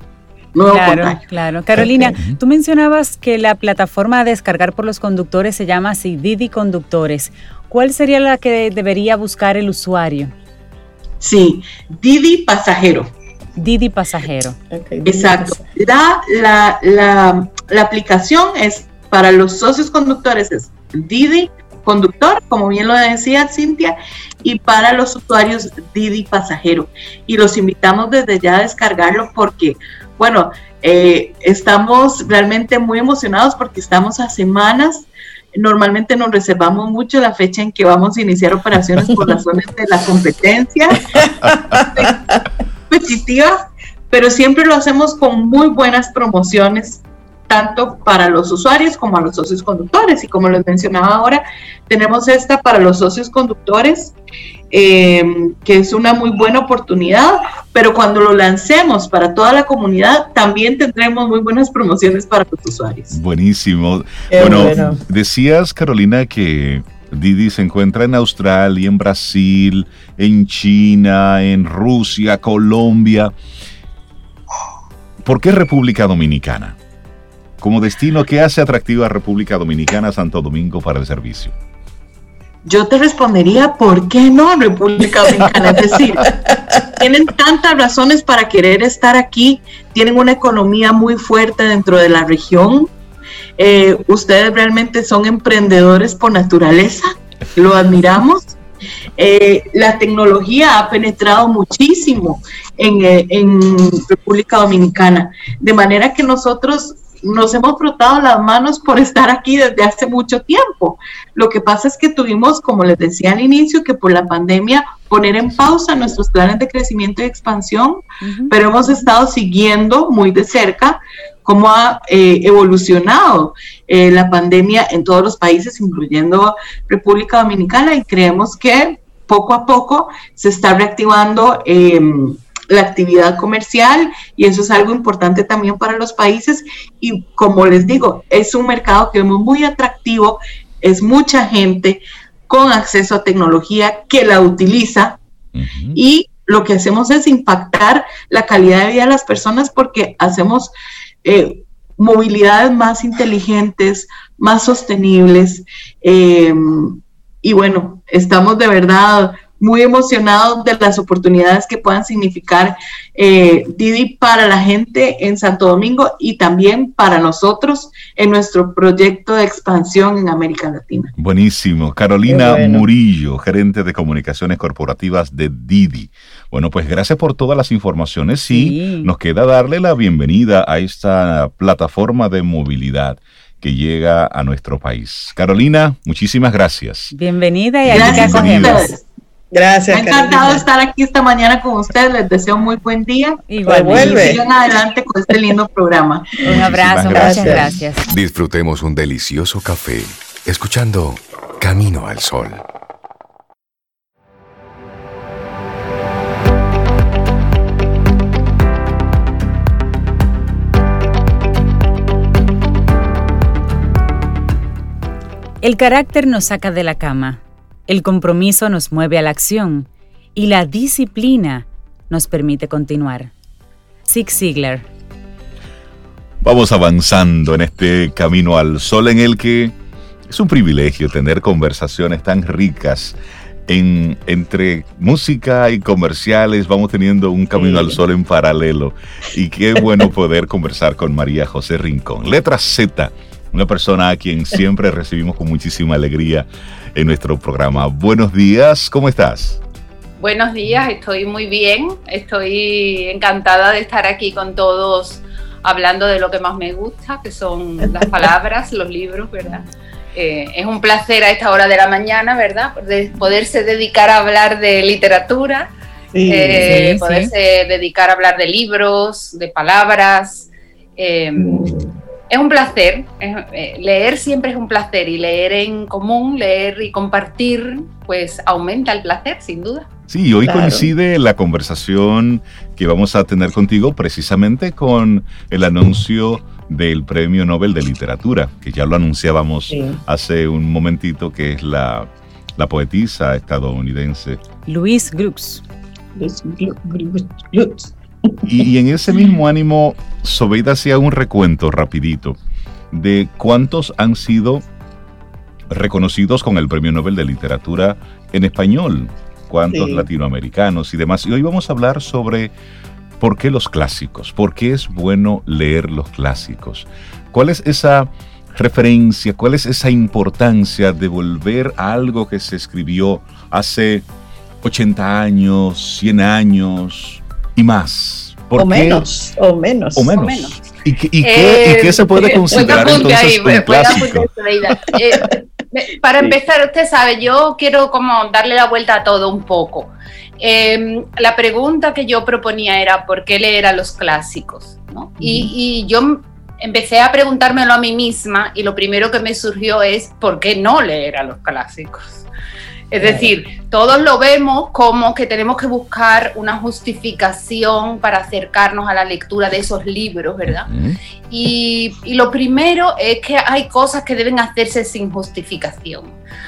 claro, Claro, Carolina, tú mencionabas que la plataforma a descargar por los conductores se llama así Didi Conductores. ¿Cuál sería la que debería buscar el usuario? Sí, Didi Pasajero. Didi Pasajero. Exacto. La, la, la, aplicación es para los socios conductores, es Didi Conductor, como bien lo decía Cintia, y para los usuarios Didi Pasajero. Y los invitamos desde ya a descargarlo porque bueno, eh, estamos realmente muy emocionados porque estamos a semanas. Normalmente nos reservamos mucho la fecha en que vamos a iniciar operaciones por razones de la competencia competitiva, pero siempre lo hacemos con muy buenas promociones tanto para los usuarios como a los socios conductores. Y como les mencionaba ahora, tenemos esta para los socios conductores, eh, que es una muy buena oportunidad, pero cuando lo lancemos para toda la comunidad, también tendremos muy buenas promociones para los usuarios. Buenísimo. bueno, decías, Carolina, que Didi se encuentra en Australia, en Brasil, en China, en Rusia, Colombia. ¿Por qué República Dominicana? como destino, ¿qué hace atractiva República Dominicana, Santo Domingo para el servicio? Yo te respondería, ¿por qué no República Dominicana? Es decir, tienen tantas razones para querer estar aquí, tienen una economía muy fuerte dentro de la región, eh, ustedes realmente son emprendedores por naturaleza, lo admiramos. Eh, la tecnología ha penetrado muchísimo en, eh, en, República Dominicana, de manera que nosotros nos hemos frotado las manos por estar aquí desde hace mucho tiempo. Lo que pasa es que tuvimos, como les decía al inicio, que por la pandemia poner en pausa nuestros planes de crecimiento y expansión, pero hemos estado siguiendo muy de cerca cómo ha eh, evolucionado eh, la pandemia en todos los países, incluyendo República Dominicana, y creemos que poco a poco se está reactivando. Eh, la actividad comercial y eso es algo importante también para los países y como les digo, es un mercado que es muy atractivo, es mucha gente con acceso a tecnología que la utiliza y lo que hacemos es impactar la calidad de vida de las personas porque hacemos eh, movilidades más inteligentes, más sostenibles. Eh, y bueno, estamos de verdad muy emocionados de las oportunidades que puedan significar eh, Didi para la gente en Santo Domingo y también para nosotros en nuestro proyecto de expansión en América Latina. Buenísimo. Carolina Murillo, gerente de comunicaciones corporativas de Didi. Bueno, pues gracias por todas las informaciones y nos queda darle la bienvenida a esta plataforma de movilidad que llega a nuestro país. Carolina, muchísimas gracias. Bienvenida y aquí te Gracias. Me ha encantado estar aquí esta mañana con ustedes. Les deseo muy buen día. Igual vuelve. Y sigan adelante con este lindo programa. Un abrazo, muchas gracias. Disfrutemos un delicioso café escuchando Camino al Sol. El carácter nos saca de la cama, el compromiso nos mueve a la acción y la disciplina nos permite continuar. Zig Ziglar. Vamos avanzando en este camino al sol en el que es un privilegio tener conversaciones tan ricas en, entre música y comerciales. Vamos teniendo un camino al sol en paralelo. Y qué bueno poder conversar con María José Rincón. Letra Z, una persona a quien siempre recibimos con muchísima alegría en nuestro programa. Buenos días, ¿cómo estás? Buenos días, estoy muy bien. Estoy encantada de estar aquí con todos hablando de lo que más me gusta, que son las palabras, los libros, ¿verdad? Eh, es un placer a esta hora de la mañana, ¿verdad? De poderse dedicar a hablar de literatura, eh, poderse dedicar a hablar de libros, de palabras. Eh, es un placer, leer siempre es un placer y leer en común, leer y compartir, pues aumenta el placer, sin duda. Sí, hoy coincide la conversación que vamos a tener contigo precisamente con el anuncio del Premio Nobel de Literatura, que ya lo anunciábamos hace un momentito, que es la, la poetisa estadounidense. Luis Glucks. Y, y, en ese mismo ánimo, Sobeida hacía un recuento rapidito de cuántos han sido reconocidos con el Premio Nobel de Literatura en español cuantos latinoamericanos y demás. Y hoy vamos a hablar sobre por qué los clásicos, por qué es bueno leer los clásicos. ¿Cuál es esa referencia, cuál es esa importancia de volver a algo que se escribió hace 80 años, 100 años y más? o, menos, o menos, o menos. ¿Y, qué, y, qué, se puede considerar entonces un clásico? Para empezar, usted sabe, yo quiero como darle la vuelta a todo un poco. Em, la pregunta que yo proponía era ¿por qué leer a los clásicos? y, yo empecé a preguntármelo a mí misma y lo primero que me surgió es ¿por qué no leer a los clásicos? Es decir, todos lo vemos como que tenemos que buscar una justificación para acercarnos a la lectura de esos libros, ¿verdad? y, lo primero es que hay cosas que deben hacerse sin justificación.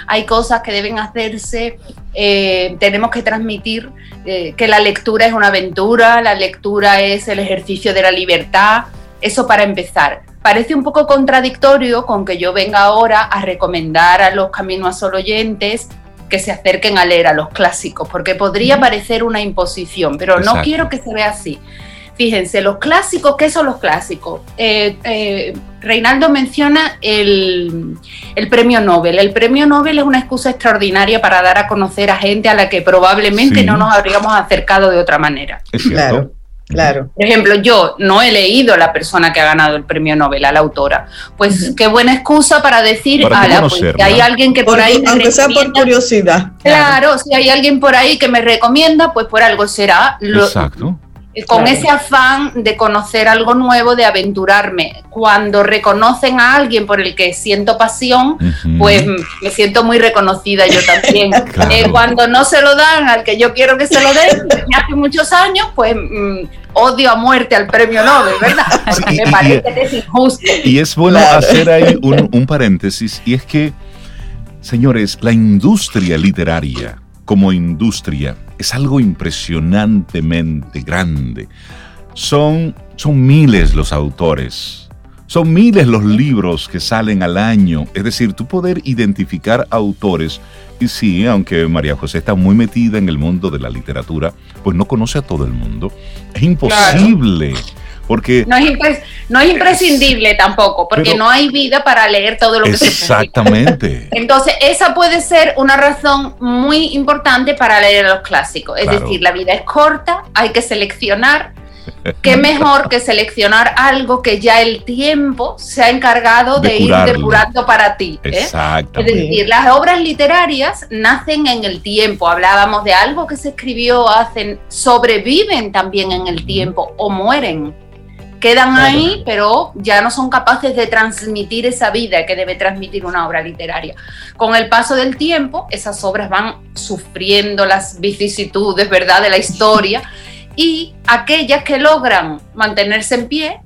Hay cosas que deben hacerse, eh, tenemos que transmitir eh, que la lectura es una aventura, la lectura es el ejercicio de la libertad. Eso para empezar parece un poco contradictorio con que yo venga ahora a recomendar a los Caminos a Solo oyentes que se acerquen a leer a los clásicos, porque podría parecer una imposición, pero no quiero que se vea así. Fíjense, los clásicos, ¿qué son los clásicos? Eh, eh, Reinaldo menciona el, premio Nobel. El premio Nobel es una excusa extraordinaria para dar a conocer a gente a la que probablemente no nos habríamos acercado de otra manera. Es cierto. Claro. Por ejemplo, yo no he leído a la persona que ha ganado el premio Nobel, a la autora. Pues qué buena excusa para decir, pues, si hay alguien que por, ahí. aunque sea por curiosidad. Claro, si hay alguien por ahí que me recomienda, pues por algo será. Exacto con ese afán de conocer algo nuevo, de aventurarme. Cuando reconocen a alguien por el que siento pasión, pues me siento muy reconocida yo también. Eh, cuando no se lo dan al que yo quiero que se lo den, hace muchos años, pues mm, odio a muerte al premio Nobel, ¿verdad? Porque me parece que es injusto. Y es bueno hacer ahí un, un paréntesis, y es que, señores, la industria literaria como industria es algo impresionantemente grande. Son, son miles los autores, son miles los libros que salen al año. Es decir, tú poder identificar autores, y sí, aunque María José está muy metida en el mundo de la literatura, pues no conoce a todo el mundo. Es imposible. Porque no es, no es imprescindible tampoco, porque no hay vida para leer todo lo que se Exactamente. Entonces, esa puede ser una razón muy importante para leer los clásicos. Es decir, la vida es corta, hay que seleccionar. Qué mejor que seleccionar algo que ya el tiempo se ha encargado de, ir depurando para ti. ¿eh? Es decir, las obras literarias nacen en el tiempo. Hablábamos de algo que se escribió, hacen, sobreviven también en el tiempo o mueren quedan ahí, pero ya no son capaces de transmitir esa vida que debe transmitir una obra literaria. Con el paso del tiempo, esas obras van sufriendo las vicisitudes, ¿verdad?, de la historia, y aquellas que logran mantenerse en pie,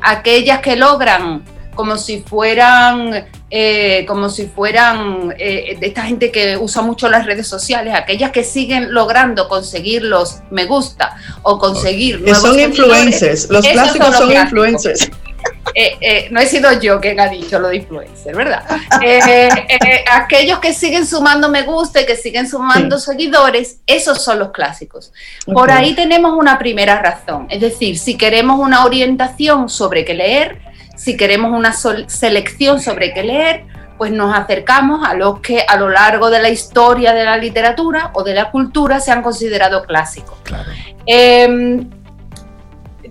aquellas que logran como si fueran, eh, como si fueran eh, de esta gente que usa mucho las redes sociales, aquellas que siguen logrando conseguir los me gusta o conseguir que son influencers, los clásicos son, influencers. Eh, no he sido yo quien ha dicho lo de influencer, ¿verdad? aquellos que siguen sumando me gusta y que siguen sumando seguidores, esos son los clásicos. Por ahí tenemos una primera razón, es decir, si queremos una orientación sobre qué leer, si queremos una selección sobre qué leer, pues nos acercamos a los que a lo largo de la historia de la literatura o de la cultura se han considerado clásicos. Em,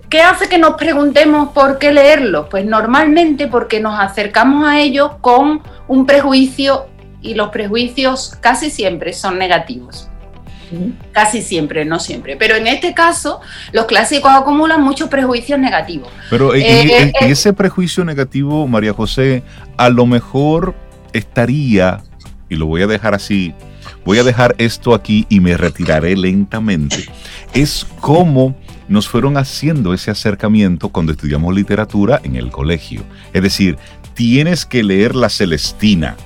¿Qué hace que nos preguntemos por qué leerlos? Pues normalmente porque nos acercamos a ellos con un prejuicio y los prejuicios casi siempre son negativos. Casi siempre, no siempre. Pero en este caso, los clásicos acumulan muchos prejuicios negativos. Pero en, eh, eh, ese prejuicio negativo, María José, a lo mejor estaría, y lo voy a dejar así, voy a dejar esto aquí y me retiraré lentamente, es como nos fueron haciendo ese acercamiento cuando estudiamos literatura en el colegio. Es decir, tienes que leer la Celestina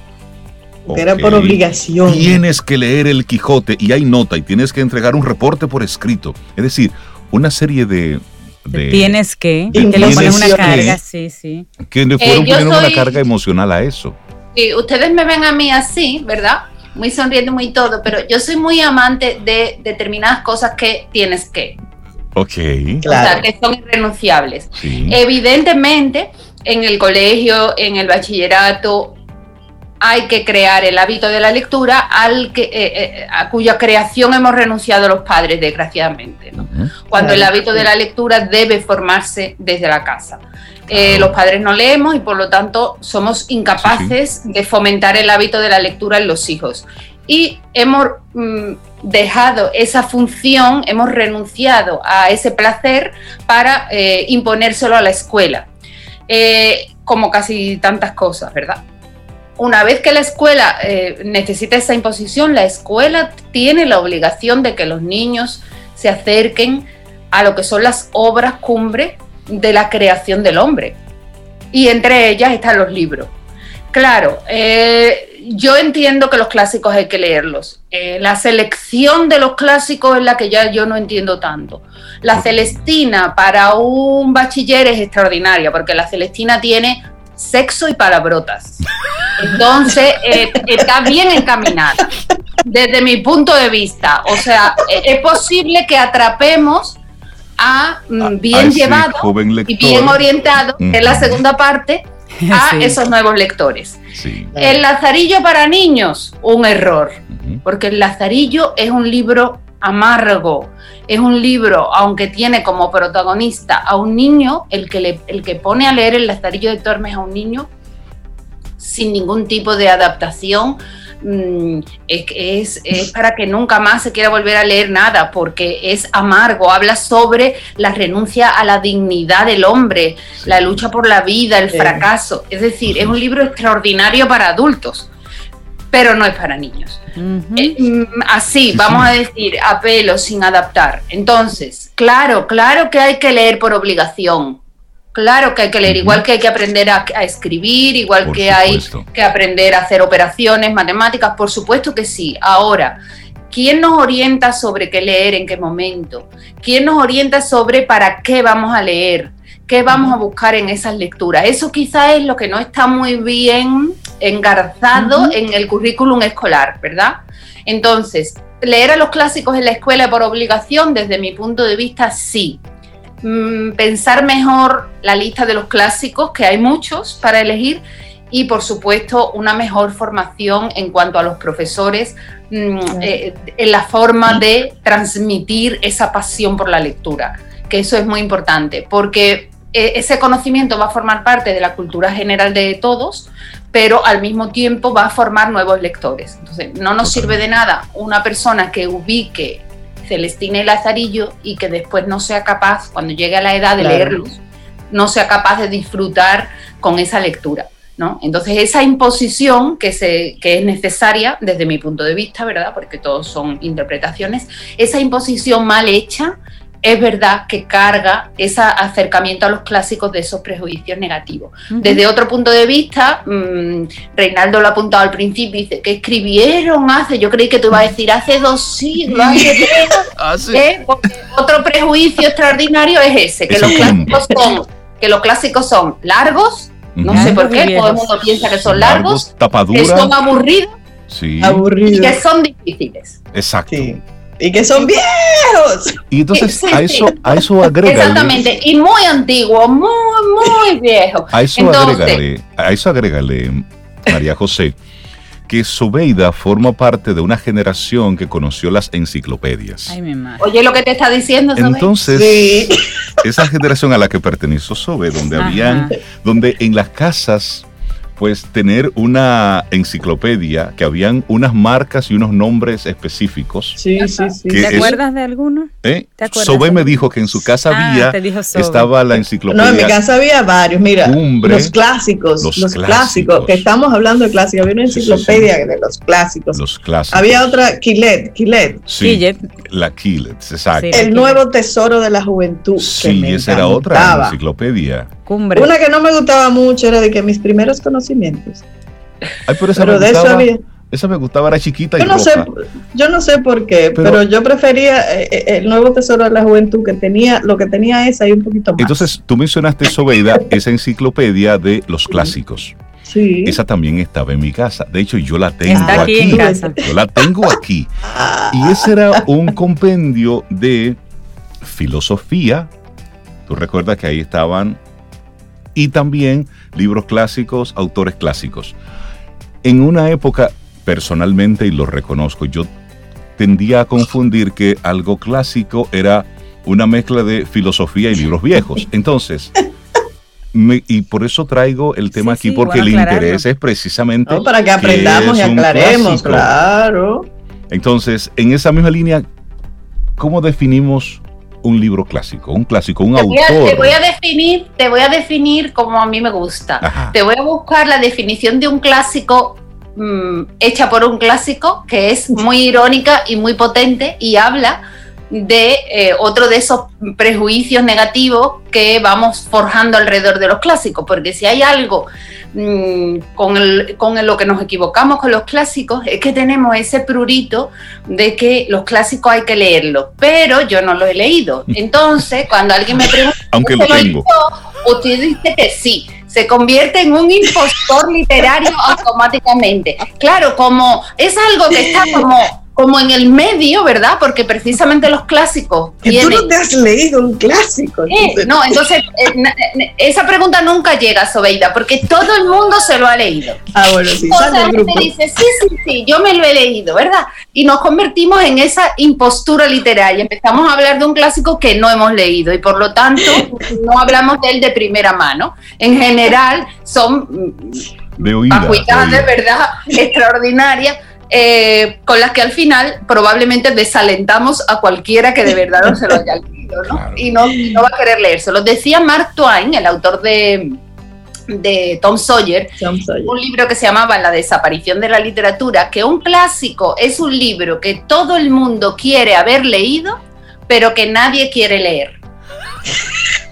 era por obligación. Tienes que leer el Quijote y hay nota y tienes que entregar un reporte por escrito. Es decir, una serie de... tienes que, que le ponen una carga, sí, sí. Que le fueron eh, poniendo una carga emocional a eso. Sí, ustedes me ven a mí así, ¿verdad? Muy sonriendo, muy todo, pero yo soy muy amante de determinadas cosas que tienes que. Ok. O sea, que son irrenunciables. Evidentemente, en el colegio, en el bachillerato, hay que crear el hábito de la lectura al que, eh, eh, a cuya creación hemos renunciado los padres, desgraciadamente. Cuando el hábito de la lectura debe formarse desde la casa. Eh, los padres no leemos y por lo tanto somos incapaces de fomentar el hábito de la lectura en los hijos. Y hemos mm, dejado esa función, hemos renunciado a ese placer para imponérselo a la escuela. como casi tantas cosas, ¿verdad? Una vez que la escuela eh, necesita esa imposición, la escuela tiene la obligación de que los niños se acerquen a lo que son las obras cumbre de la creación del hombre. Y entre ellas están los libros. Claro, eh, yo entiendo que los clásicos hay que leerlos. Eh, la selección de los clásicos es la que ya yo no entiendo tanto. La Celestina para un bachiller es extraordinaria, porque la Celestina tiene sexo y palabrotas. Entonces, eh, está bien encaminada, desde mi punto de vista. O sea, eh, es posible que atrapemos a mm, bien llevado y bien orientado, en la segunda parte, a esos nuevos lectores. El Lazarillo para niños, un error, porque el Lazarillo es un libro amargo, es un libro, aunque tiene como protagonista a un niño, el que, le, el que pone a leer el Lazarillo de Tormes a un niño sin ningún tipo de adaptación, mm, es, es, para que nunca más se quiera volver a leer nada, porque es amargo, habla sobre la renuncia a la dignidad del hombre, la lucha por la vida, el fracaso. Es decir, es un libro extraordinario para adultos, pero no es para niños. Eh, mm, así, vamos a decir, a pelo, sin adaptar. Entonces, claro, claro que hay que leer por obligación. Claro que hay que leer, igual que hay que aprender a, escribir, igual que hay que aprender a hacer operaciones matemáticas, por supuesto que sí. Ahora, ¿quién nos orienta sobre qué leer, en qué momento? ¿Quién nos orienta sobre para qué vamos a leer? ¿Qué vamos a buscar en esas lecturas? Eso quizá es lo que no está muy bien engarzado en el currículum escolar, ¿verdad? Entonces, leer a los clásicos en la escuela por obligación, desde mi punto de vista, sí. Mm, pensar mejor la lista de los clásicos, que hay muchos para elegir, y por supuesto una mejor formación en cuanto a los profesores, mm, eh, en la forma de transmitir esa pasión por la lectura, que eso es muy importante, porque ese conocimiento va a formar parte de la cultura general de todos, pero al mismo tiempo va a formar nuevos lectores. Entonces, no nos sirve de nada una persona que ubique Celestina y Lazarillo y que después no sea capaz, cuando llegue a la edad de leerlos, no sea capaz de disfrutar con esa lectura. ¿no? Entonces esa imposición que, se, que es necesaria desde mi punto de vista, ¿verdad? Porque todos son interpretaciones, esa imposición mal hecha es verdad que carga ese acercamiento a los clásicos de esos prejuicios negativos. Desde otro punto de vista, mm, Reinaldo lo ha apuntado al principio, dice que escribieron hace, yo creí que tú ibas a decir hace dos siglos, hace Ah, ¿eh? Porque otro prejuicio extraordinario es ese, que los clásicos son, que los clásicos son largos, no sé por Largos qué, todo el mundo piensa que son largos, que tapadura. son aburridos Sí, y que son difíciles. exacto. Sí. Y que son viejos. Y entonces Sí, a sí. eso, a eso agrégale. Exactamente, y muy antiguo, muy, muy viejo. A eso Entonces- agrégale, a eso agrégale, María José, que Sobeida forma parte de una generación que conoció las enciclopedias. Ay, mi madre. Oye, lo que te está diciendo, ¿sabes? Entonces, Sí. esa generación a la que perteneció Sobe, donde Ajá. habían, donde en las casas, pues tener una enciclopedia, que habían unas marcas y unos nombres específicos. Sí, sí, sí. Que ¿Te es- acuerdas de alguno? ¿eh? ¿Te acuerdas? Sobe me dijo que en su casa Ah, había, estaba la No, enciclopedia. en mi casa había varios. Mira, Cumbre, los clásicos, los los, clásicos. clásicos, que estamos hablando de clásicos. Había una Sí, sí, sí. enciclopedia de los clásicos. Los clásicos. Había otra, Quilet, Quilet, Sí, Quillet. la Quillets, exacto. Sí. el nuevo tesoro de la juventud. que Sí, me esa era otra enciclopedia. Cumbre. Una que no me gustaba mucho era de que mis primeros conocimientos. Ay, pero esa Pero me de eso había. Esa me gustaba, era chiquita y Yo no sé, yo no sé por qué, Pero- pero, yo prefería eh, eh, el nuevo tesoro de la juventud que tenía, lo que tenía esa y un poquito más. Entonces, tú mencionaste, Sobeida, esa enciclopedia de los clásicos. sí. Esa también estaba en mi casa. De hecho, yo la tengo Está aquí en casa. Yo la tengo aquí. Y ese era un compendio de filosofía. Tú recuerdas que ahí estaban. Y también libros clásicos, autores clásicos. En una época, personalmente, y lo reconozco, yo tendía a confundir que algo clásico era una mezcla de filosofía y libros viejos. Entonces, me- y por eso traigo el tema Sí, aquí, sí, porque bueno el aclararlo. interés es precisamente No, para que aprendamos y es un aclaremos, clásico. claro. Entonces, en esa misma línea, ¿cómo definimos un libro clásico? Un clásico, un Te voy, a, autor. te voy a definir, te voy a definir como a mí me gusta. Ajá. Te voy a buscar la definición de un clásico mm, hecha por un clásico que es muy irónica y muy potente y habla de eh, otro de esos prejuicios negativos que vamos forjando alrededor de los clásicos, porque si hay algo mm, con, el- con el- lo que nos equivocamos con los clásicos es que tenemos ese prurito de que los clásicos hay que leerlos, pero yo no lo he leído. Entonces, cuando alguien me pregunta, Aunque lo ¿usted tengo. Usted dice que sí. Se convierte en un impostor literario automáticamente. Claro, como es algo que está como, como en el medio, ¿verdad? Porque precisamente los clásicos Que tú no te has leído un clásico. Eh, entonces- no, entonces eh, esa pregunta nunca llega, Sobeida, porque todo el mundo se lo ha leído. Ah, bueno, sí, la del gente dice, sí, sí, sí, yo me lo he leído, ¿verdad? Y nos convertimos en esa impostura literaria. Empezamos a hablar de un clásico que no hemos leído y por lo tanto no hablamos de él de primera mano. En general son De oída. de. ¿verdad? Extraordinarias. Eh, con las que al final probablemente desalentamos a cualquiera que de verdad no se lo haya leído, ¿no? Claro. Y, no, y no va a querer leerse. Lo decía Mark Twain, el autor de, de Tom Sawyer, Tom Sawyer. un libro que se llamaba La desaparición de la literatura, que un clásico es un libro que todo el mundo quiere haber leído, pero que nadie quiere leer.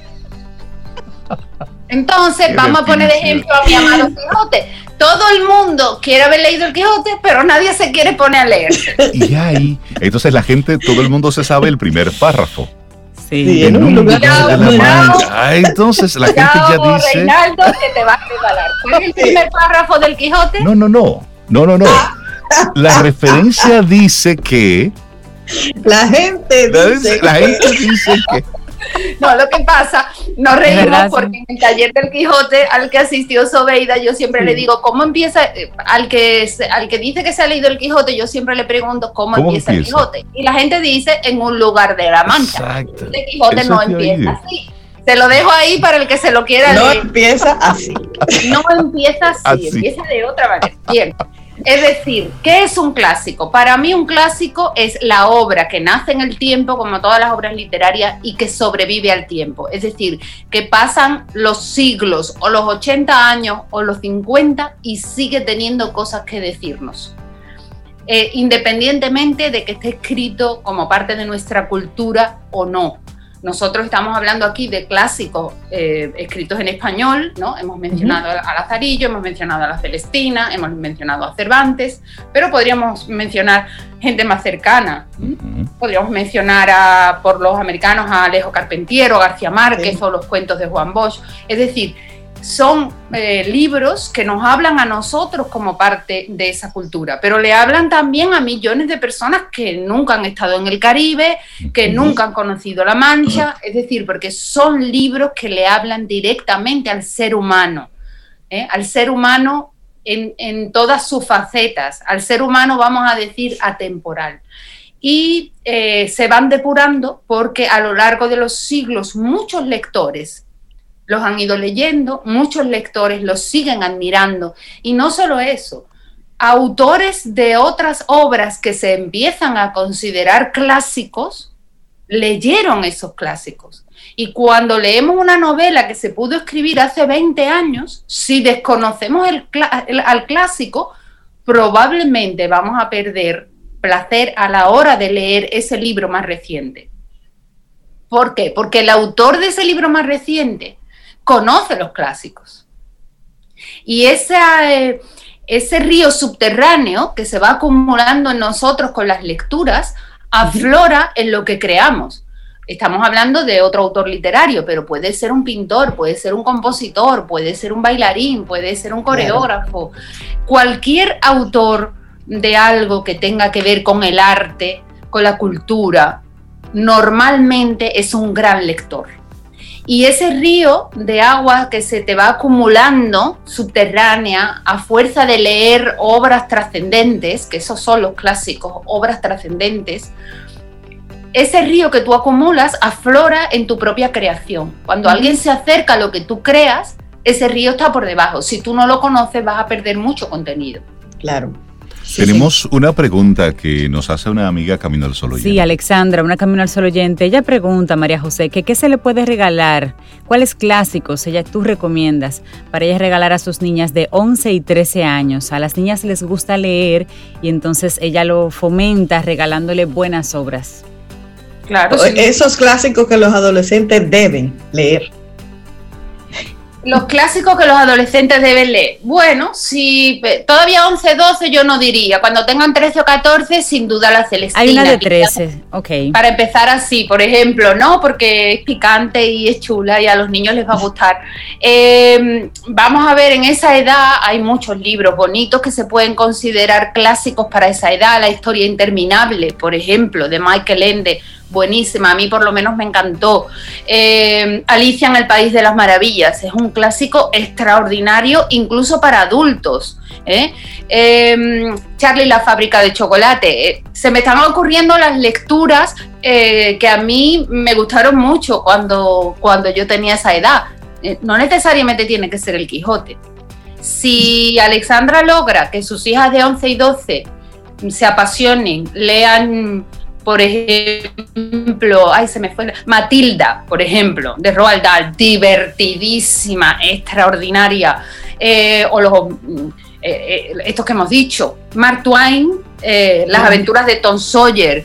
Entonces, Qué vamos a poner de ejemplo a mi amado Quijote. Todo el mundo quiere haber leído el Quijote, pero nadie se quiere poner a leerse. Y ahí, entonces la gente, todo el mundo se sabe el primer párrafo. Sí. Sí, En un lugar Bravo, de la mancha. Ah, entonces la gente ya dice. Reinaldo, que te va a regalar. ¿Cuál es el primer párrafo del Quijote? No, no, no. No, no, no. La referencia dice que. La gente La, dice la gente dice que. No, lo que pasa, nos reímos verdad, porque en el taller del Quijote al que asistió Sobeida, yo siempre Sí. le digo, ¿cómo empieza? Al que, al que dice que se ha leído el Quijote, yo siempre le pregunto, ¿cómo, ¿Cómo empieza, el? Quijote? Y la gente dice, en un lugar de la mancha. Exacto. El Quijote Eso no empieza así. Se lo dejo ahí para el que se lo quiera no leer. empieza así. No empieza así, Así. empieza de otra manera. Bien. Es decir, ¿qué es un clásico? Para mí un clásico es la obra que nace en el tiempo, como todas las obras literarias, y que sobrevive al tiempo. Es decir, que pasan los siglos o los 80 años o los 50 y sigue teniendo cosas que decirnos. Eh, independientemente de que esté escrito como parte de nuestra cultura o no. Nosotros estamos hablando aquí de clásicos eh, escritos en español, ¿no? Hemos mencionado a Lazarillo, hemos mencionado a la Celestina, hemos mencionado a Cervantes, pero podríamos mencionar gente más cercana. Podríamos mencionar a, por los americanos a Alejo Carpentiero, García Márquez o los cuentos de Juan Bosch. Es decir, son eh, libros que nos hablan a nosotros como parte de esa cultura, pero le hablan también a millones de personas que nunca han estado en el Caribe, que nunca han conocido La Mancha, es decir, porque son libros que le hablan directamente al ser humano, ¿eh? al ser humano en, todas sus facetas, al ser humano vamos a decir atemporal. Y eh, se van depurando porque a lo largo de los siglos muchos lectores los han ido leyendo, muchos lectores los siguen admirando. Y no solo eso, autores de otras obras que se empiezan a considerar clásicos, leyeron esos clásicos. Y cuando leemos una novela que se pudo escribir hace 20 años, si desconocemos el, al clásico, probablemente vamos a perder placer a la hora de leer ese libro más reciente. ¿Por qué? Porque el autor de ese libro más reciente conoce los clásicos. Y ese, ese río subterráneo que se va acumulando en nosotros con las lecturas aflora en lo que creamos. Estamos hablando de otro autor literario, pero puede ser un pintor, puede ser un compositor, puede ser un bailarín, puede ser un coreógrafo. Cualquier autor de algo que tenga que ver con el arte, con la cultura, normalmente es un gran lector. Y ese río de agua que se te va acumulando subterránea a fuerza de leer obras trascendentes, que esos son los clásicos, obras trascendentes, ese río que tú acumulas aflora en tu propia creación. Cuando alguien se acerca a lo que tú creas, ese río está por debajo. Si tú no lo conoces, vas a perder mucho contenido. Claro. Tenemos una pregunta que nos hace una amiga Camino al Sol oyente. Sí, Alexandra, una Camino al Sol oyente. Ella pregunta, María José, que qué se le puede regalar, cuáles clásicos ella tú recomiendas para ella regalar a sus niñas de 11 y 13 años. A las niñas les gusta leer y entonces ella lo fomenta regalándole buenas obras. Claro. Esos clásicos que los adolescentes deben leer los clásicos que los adolescentes deben leer. Bueno, si todavía 11, 12 yo no diría. Cuando tengan 13 o 14, sin duda la Celestina. Hay una de 13, ok. Para empezar así, por ejemplo, ¿no? Porque es picante y es chula y a los niños les va a gustar. Em, vamos a ver, en esa edad hay muchos libros bonitos que se pueden considerar clásicos para esa edad. La historia interminable, por ejemplo, de Michael Ende buenísima, a mí por lo menos me encantó. Eh, Alicia en el País de las Maravillas, es un clásico extraordinario incluso para adultos. ¿eh? Eh, Charlie la fábrica de chocolate. se me están ocurriendo las lecturas que a mí me gustaron mucho cuando, cuando yo tenía esa edad. no necesariamente tiene que ser el Quijote. Si Alexandra logra que sus hijas de 11 y 12 se apasionen, lean por ejemplo, ay, se me fue, Matilda, por ejemplo, de Roald Dahl, divertidísima, extraordinaria, eh, o los, mm, eh, eh, estos que hemos dicho, Mark Twain, las aventuras de Tom Sawyer,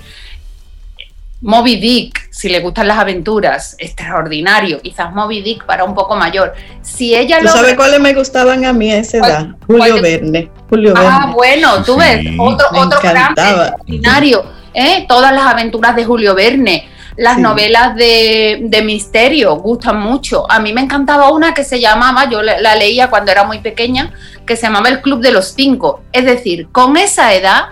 Moby Dick, si le gustan las aventuras, extraordinario, quizás Moby Dick para un poco mayor. Si ella ¿Tú sabes cuáles me gustaban a mí a esa edad? Julio Verne. Julio ah, bueno, tú ves, otro, otro gran extraordinario ¿eh? todas las aventuras de Julio Verne, las novelas de, misterio gustan mucho. A mí me encantaba una que se llamaba, yo la, leía cuando era muy pequeña, que se llamaba El Club de los Cinco. Es decir, con esa edad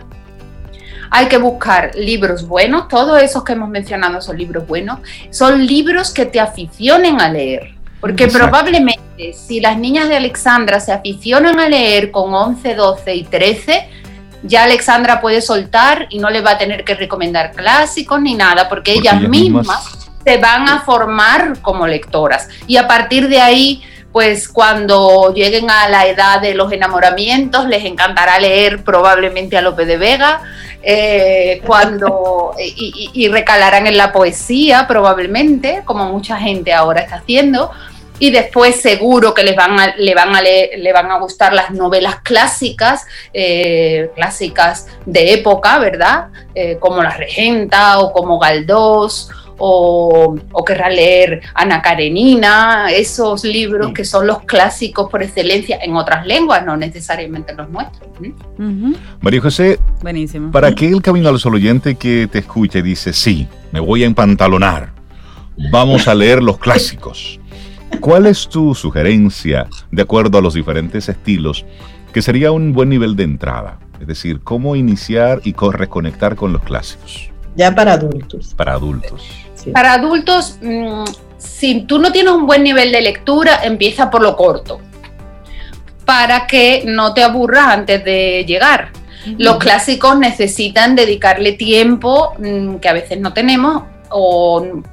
hay que buscar libros buenos, todos esos que hemos mencionado son libros buenos, son libros que te aficionen a leer. Porque probablemente si las niñas de Alexandra se aficionan a leer con 11, 12 y 13, ya Alexandra puede soltar y no le va a tener que recomendar clásicos ni nada, porque, ellas, mismas, se van a formar como lectoras. Y a partir de ahí, pues cuando lleguen a la edad de los enamoramientos, les encantará leer probablemente a Lope de Vega, eh, cuando y, y recalarán en la poesía probablemente, como mucha gente ahora está haciendo y después seguro que les van a, le, van a le van a gustar las novelas clásicas, eh, clásicas de época, ¿verdad? Eh, como La Regenta o como Galdós o, querrá leer Ana Karenina, esos libros que son los clásicos por excelencia en otras lenguas, no necesariamente los nuestros. María José, Buenísimo. ¿para qué el camino al solo oyente que te escucha y dice, sí, me voy a empantalonar, vamos a leer los clásicos? ¿Cuál es tu sugerencia de acuerdo a los diferentes estilos que sería un buen nivel de entrada? Es decir, cómo iniciar y reconectar con los clásicos. Ya para adultos. Para adultos. Para adultos, mm, si tú no tienes un buen nivel de lectura, empieza por lo corto, para que no te aburras antes de llegar. Los clásicos necesitan dedicarle tiempo mm, que a veces no tenemos o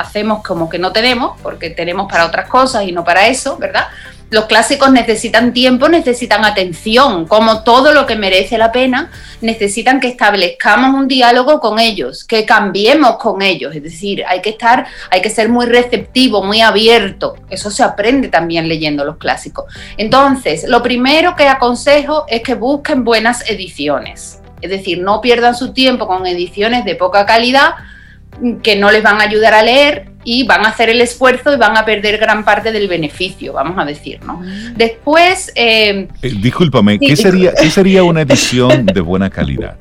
hacemos como que no tenemos, porque tenemos para otras cosas y no para eso, ¿verdad? Los clásicos necesitan tiempo, necesitan atención, como todo lo que merece la pena, necesitan que establezcamos un diálogo con ellos, que cambiemos con ellos, es decir, hay que estar, hay que ser muy receptivo, muy abierto. Eso se aprende también leyendo los clásicos. Entonces, lo primero que aconsejo es que busquen buenas ediciones. Es decir, no pierdan su tiempo con ediciones de poca calidad que no les van a ayudar a leer y van a hacer el esfuerzo y van a perder gran parte del beneficio, vamos a decir, ¿no? Mm. Después... Eh, eh, discúlpame, ¿qué, sería, ¿qué sería una edición de buena calidad?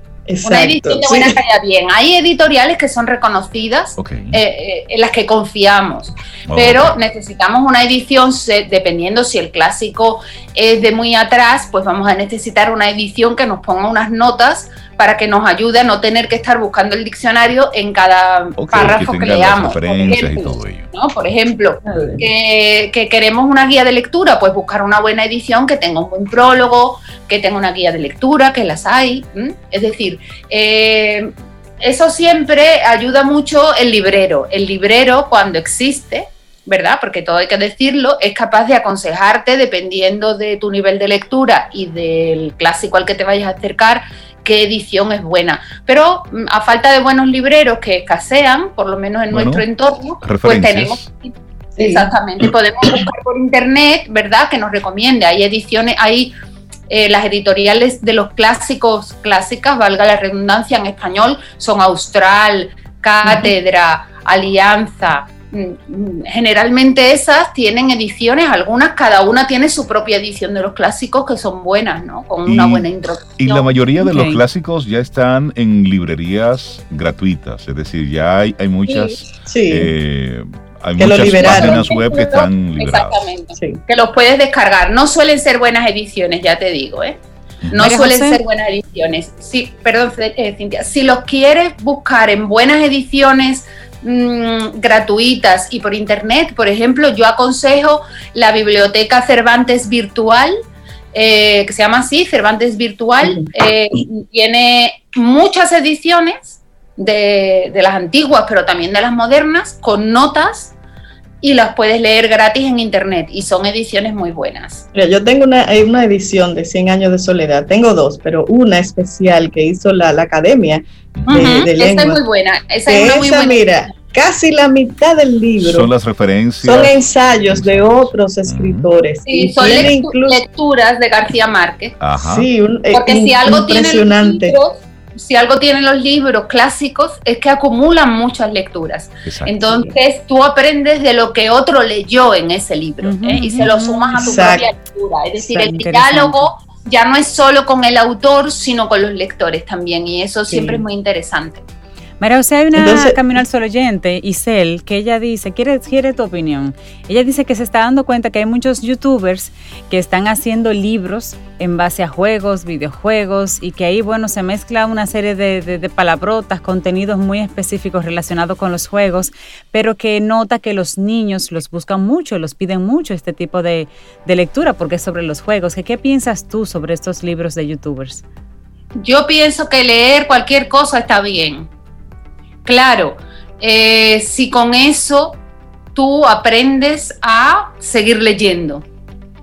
una edición de buena calidad, bien. Hay editoriales que son reconocidas, eh, en las que confiamos, pero necesitamos una edición, dependiendo si el clásico es de muy atrás, pues vamos a necesitar una edición que nos ponga unas notas para que nos ayude a no tener que estar buscando el diccionario en cada párrafo que, leamos. Por ejemplo, ¿no? por ejemplo que, queremos una guía de lectura, pues buscar una buena edición que tenga un buen prólogo, que tenga una guía de lectura, que las hay. Es decir, eh, eso siempre ayuda mucho el librero. El librero, cuando existe, ¿verdad? Porque todo hay que decirlo, es capaz de aconsejarte dependiendo de tu nivel de lectura y del clásico al que te vayas a acercar, qué edición es buena. Pero mm, a falta de buenos libreros que escasean, por lo menos en nuestro entorno, pues tenemos... Exactamente, podemos buscar por internet, ¿verdad? Que nos recomiende. Hay ediciones, hay eh, las editoriales de los clásicos, clásicas, valga la redundancia en español, son Austral, Cátedra, Alianza, Mm, generalmente esas tienen ediciones, algunas, cada una tiene su propia edición de los clásicos que son buenas, ¿no? Con una buena introducción. Y la mayoría de los clásicos ya están en librerías gratuitas, es decir, ya hay, hay muchas... Eh, hay muchas páginas web que están liberadas. Exactamente. Que los puedes descargar. No suelen ser buenas ediciones, ya te digo, ¿eh? No suelen ser buenas ediciones. Sí, perdón, eh, Cintia. Si los quieres buscar en buenas ediciones Mm, gratuitas y por internet, por ejemplo, yo aconsejo la biblioteca Cervantes Virtual, eh, que se llama así, Cervantes Virtual, eh, tiene muchas ediciones de, las antiguas, pero también de las modernas, con notas y las puedes leer gratis en internet y son ediciones muy buenas. yo tengo una, una, edición de 100 años de soledad, tengo dos, pero una especial que hizo la, la Academia de, Esa es muy buena, esa es muy buena. Mira, casi la mitad del libro son las referencias. Son ensayos de otros escritores. Sí, son lecturas de García Márquez. Sí, eh, Porque si algo tiene los libros, si algo tienen los libros clásicos es que acumulan muchas lecturas. Entonces tú aprendes de lo que otro leyó en ese libro ¿eh? y se lo sumas a tu propia lectura. Es decir, el diálogo ya no es solo con el autor, sino con los lectores también y eso siempre es muy interesante. María José, hay una Camino al Sol oyente, Isel, que ella dice, quiere, quiere tu opinión. Ella dice que se está dando cuenta que hay muchos youtubers que están haciendo libros en base a juegos, videojuegos, y que ahí, bueno, se mezcla una serie de, palabrotas, contenidos muy específicos relacionados con los juegos, pero que nota que los niños los buscan mucho, los piden mucho este tipo de, lectura, porque es sobre los juegos. ¿Qué, ¿Qué piensas tú sobre estos libros de youtubers? Yo pienso que leer cualquier cosa está bien Claro, eh, si con eso tú aprendes a seguir leyendo.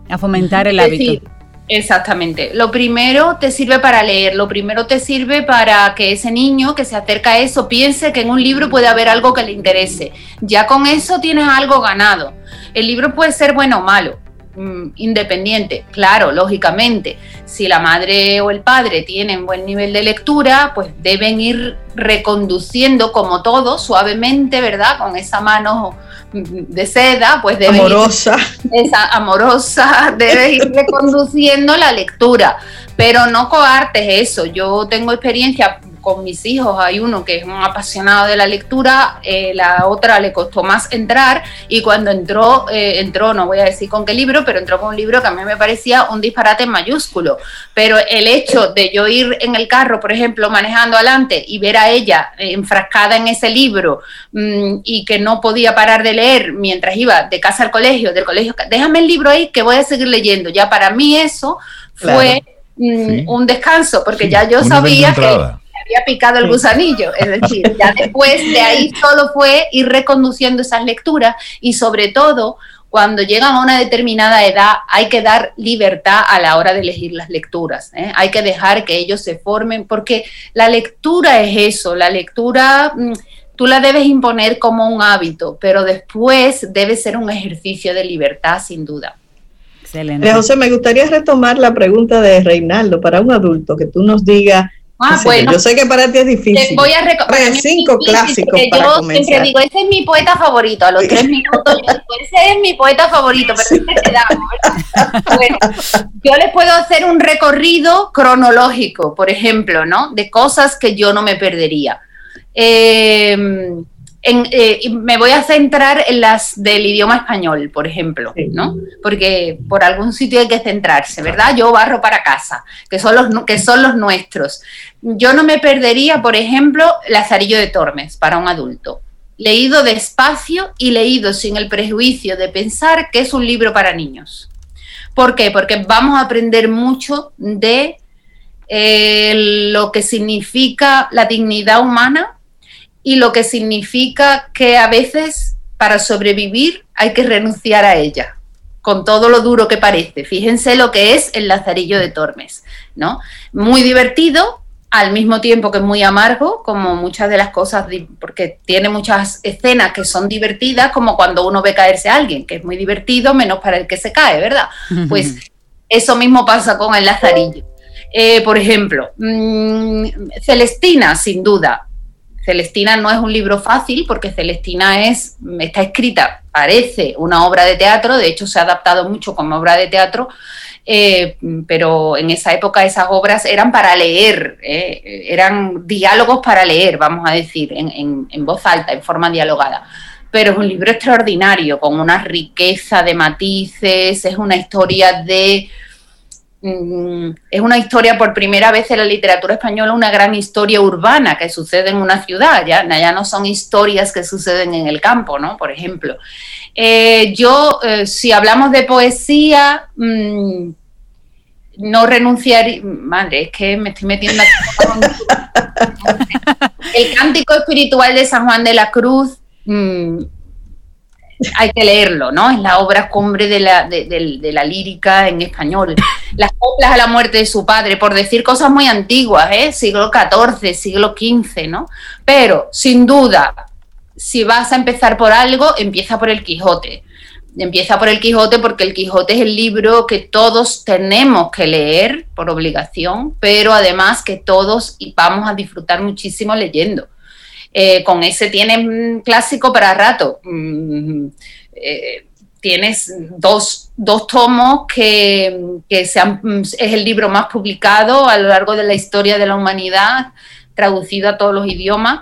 A fomentar el hábito. exactamente. Lo primero te sirve para leer, lo primero te sirve para que ese niño que se acerca a eso piense que en un libro puede haber algo que le interese. Ya con eso tienes algo ganado. El libro puede ser bueno o malo, mm, independiente. Claro, lógicamente, si la madre o el padre tienen buen nivel de lectura, pues deben ir reconduciendo como todo, suavemente, ¿verdad? Con esa mano de seda, pues debe amorosa. esa amorosa, debe ir reconduciendo la lectura, pero no coartes eso. Yo tengo experiencia con mis hijos, hay uno que es un apasionado de la lectura, eh, la otra le costó más entrar y cuando entró, eh, entró, no voy a decir con qué libro, pero entró con un libro que a mí me parecía un disparate mayúsculo. Pero el hecho de yo ir en el carro, por ejemplo, manejando adelante y ver a ella enfrascada en ese libro mm, y que no podía parar de leer mientras iba de casa al colegio, del colegio, déjame el libro ahí que voy a seguir leyendo. Ya para mí eso fue... Un descanso, porque ya yo sabía que había picado el gusanillo. Es decir, ya después de ahí solo fue ir reconduciendo esas lecturas y sobre todo cuando llegan a una determinada edad hay que dar libertad a la hora de elegir las lecturas. ¿eh? Hay que dejar que ellos se formen porque la lectura es eso, la lectura... Mm, tú la debes imponer como un hábito, pero después debe ser un ejercicio de libertad, sin duda. Excelente. José, me gustaría retomar la pregunta de Reinaldo para un adulto, que tú nos digas Ah, bueno. Yo sé que para ti es difícil. voy a recordar cinco clásicos para yo siempre digo, ese es mi poeta favorito. A los tres minutos, ese es mi poeta favorito, pero bueno, yo les puedo hacer un recorrido cronológico, por ejemplo, ¿no? De cosas que yo no me perdería. Eh, eh, me voy a centrar en las del idioma español, por ejemplo, ¿no? Porque por algún sitio hay que centrarse, ¿verdad? Yo barro para casa, que son los, que son los nuestros. Yo no me perdería, por ejemplo, Lazarillo de Tormes para un adulto. Leído despacio y leído sin el prejuicio de pensar que es un libro para niños. ¿Por qué? Porque vamos a aprender mucho de eh, lo que significa la dignidad humana y lo que significa que a veces para sobrevivir hay que renunciar a ella, con todo lo duro que parece. Fíjense lo que es el Lazarillo de Tormes, ¿no? Muy divertido, al mismo tiempo que muy amargo, como muchas de las cosas, porque tiene muchas escenas que son divertidas, como cuando uno ve caerse a alguien, que es muy divertido, menos para el que se cae, ¿verdad? Pues eso mismo pasa con el Lazarillo. Eh, por ejemplo, mm, Celestina, sin duda, Celestina no es un libro fácil porque Celestina es, está escrita, parece una obra de teatro, de hecho se ha adaptado mucho como obra de teatro, eh, pero en esa época esas obras eran para leer, eh, eran diálogos para leer, vamos a decir, en, en voz alta, en forma dialogada. Pero es un libro extraordinario, con una riqueza de matices, es una historia de es una historia por primera vez en la literatura española, una gran historia urbana que sucede en una ciudad, ya, no son historias que suceden en el campo, ¿no? Por ejemplo. Eh, yo, eh, si hablamos de poesía, mm, no renunciaría, madre, es que me estoy metiendo El cántico espiritual de San Juan de la Cruz, mm, hay que leerlo, ¿no? Es la obra cumbre de la, de, la lírica en español. Las coplas a la muerte de su padre, por decir cosas muy antiguas, ¿eh? Siglo XIV, siglo XV, ¿no? Pero, sin duda, si vas a empezar por algo, empieza por el Quijote. Empieza por el Quijote porque el Quijote es el libro que todos tenemos que leer por obligación, pero además que todos vamos a disfrutar muchísimo leyendo. Eh, con ese tienes clásico para rato. Mm, eh, tienes dos, tomos que, sean, es el libro más publicado a lo largo de la historia de la humanidad, traducido a todos los idiomas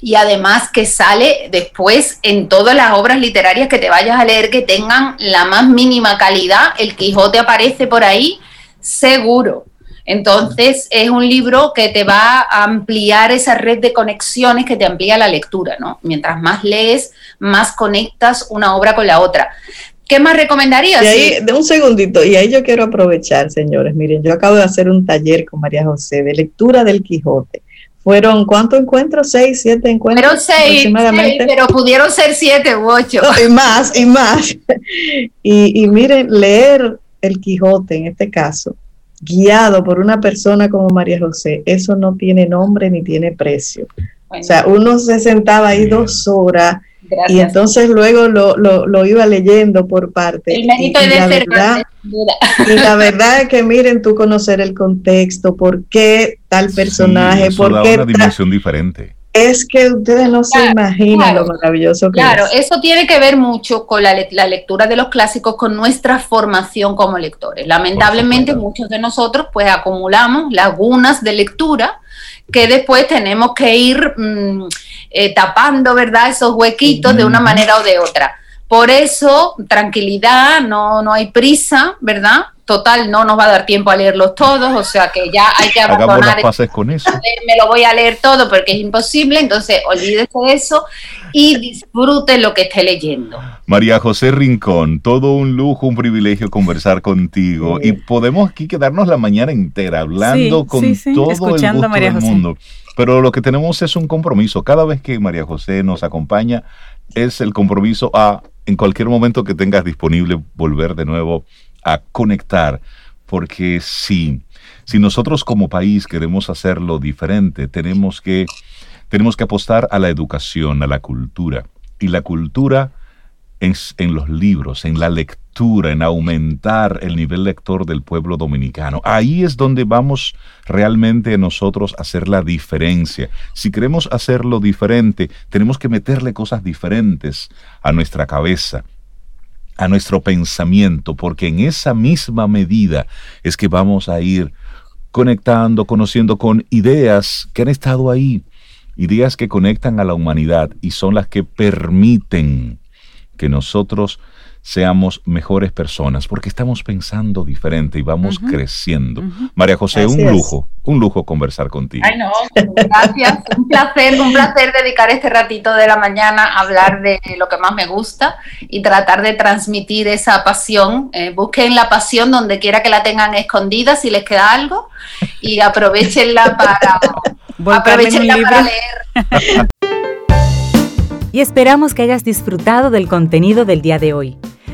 y además que sale después en todas las obras literarias que te vayas a leer que tengan la más mínima calidad. El Quijote aparece por ahí seguro. Entonces, es un libro que te va a ampliar esa red de conexiones que te amplía la lectura, ¿no? Mientras más lees, más conectas una obra con la otra. ¿Qué más recomendarías? de un segundito, y ahí yo quiero aprovechar, señores. Miren, yo acabo de hacer un taller con María José de lectura del Quijote. Fueron, ¿cuántos encuentros? ¿Seis, siete encuentros? Fueron seis, pero pudieron ser siete u ocho. y más, y más. Y, y miren, leer el Quijote en este caso guiado por una persona como María José, eso no tiene nombre ni tiene precio. O sea, uno se sentaba ahí dos horas Y entonces luego lo, lo, iba leyendo por parte. El mérito y, de la verdad, y la verdad es que miren tú conocer el contexto, por qué tal personaje, sí, por qué una dimensión diferente. Es que ustedes no se imaginan lo maravilloso que claro, es. Claro, eso tiene que ver mucho con la, la, lectura de los clásicos, con nuestra formación como lectores. Lamentablemente muchos de nosotros pues acumulamos lagunas de lectura que después tenemos que ir mm, eh, tapando, ¿verdad? Esos huequitos de una manera o de otra. Por eso, tranquilidad, no, no hay prisa, ¿verdad? Total, no nos va a dar tiempo a leerlos todos, o sea que ya hay que abandonar. Hagamos con eso. Me lo voy a leer todo porque es imposible, entonces olvídese de eso y disfrute lo que esté leyendo. María José Rincón, todo un lujo, un privilegio conversar contigo y podemos aquí quedarnos la mañana entera hablando con todo el gusto del mundo. Pero lo que tenemos es un compromiso. Cada vez que María José nos acompaña, es el compromiso a, en cualquier momento que tengas disponible, volver de nuevo a conectar. Porque si, si nosotros como país queremos hacerlo diferente, tenemos que, tenemos que apostar a la educación, a la cultura. Y la cultura es en los libros, en la lectura en aumentar el nivel lector del pueblo dominicano. Ahí es donde vamos realmente nosotros a hacer la diferencia. Si queremos hacerlo diferente, tenemos que meterle cosas diferentes a nuestra cabeza a nuestro pensamiento, porque en esa misma medida es que vamos a ir conectando, conociendo con ideas que han estado ahí, ideas que conectan a la humanidad y son las que permiten que nosotros seamos mejores personas, porque estamos pensando diferente y vamos creciendo. María José, un lujo, un lujo conversar contigo. Ay, no, gracias. un placer, un placer dedicar este ratito de la mañana a hablar de lo que más me gusta y tratar de transmitir esa pasión. Eh, busquen la pasión donde quiera que la tengan escondida, si les queda algo, y aprovechenla para, aprovechenla para leer. y esperamos que hayas disfrutado del contenido del día de hoy.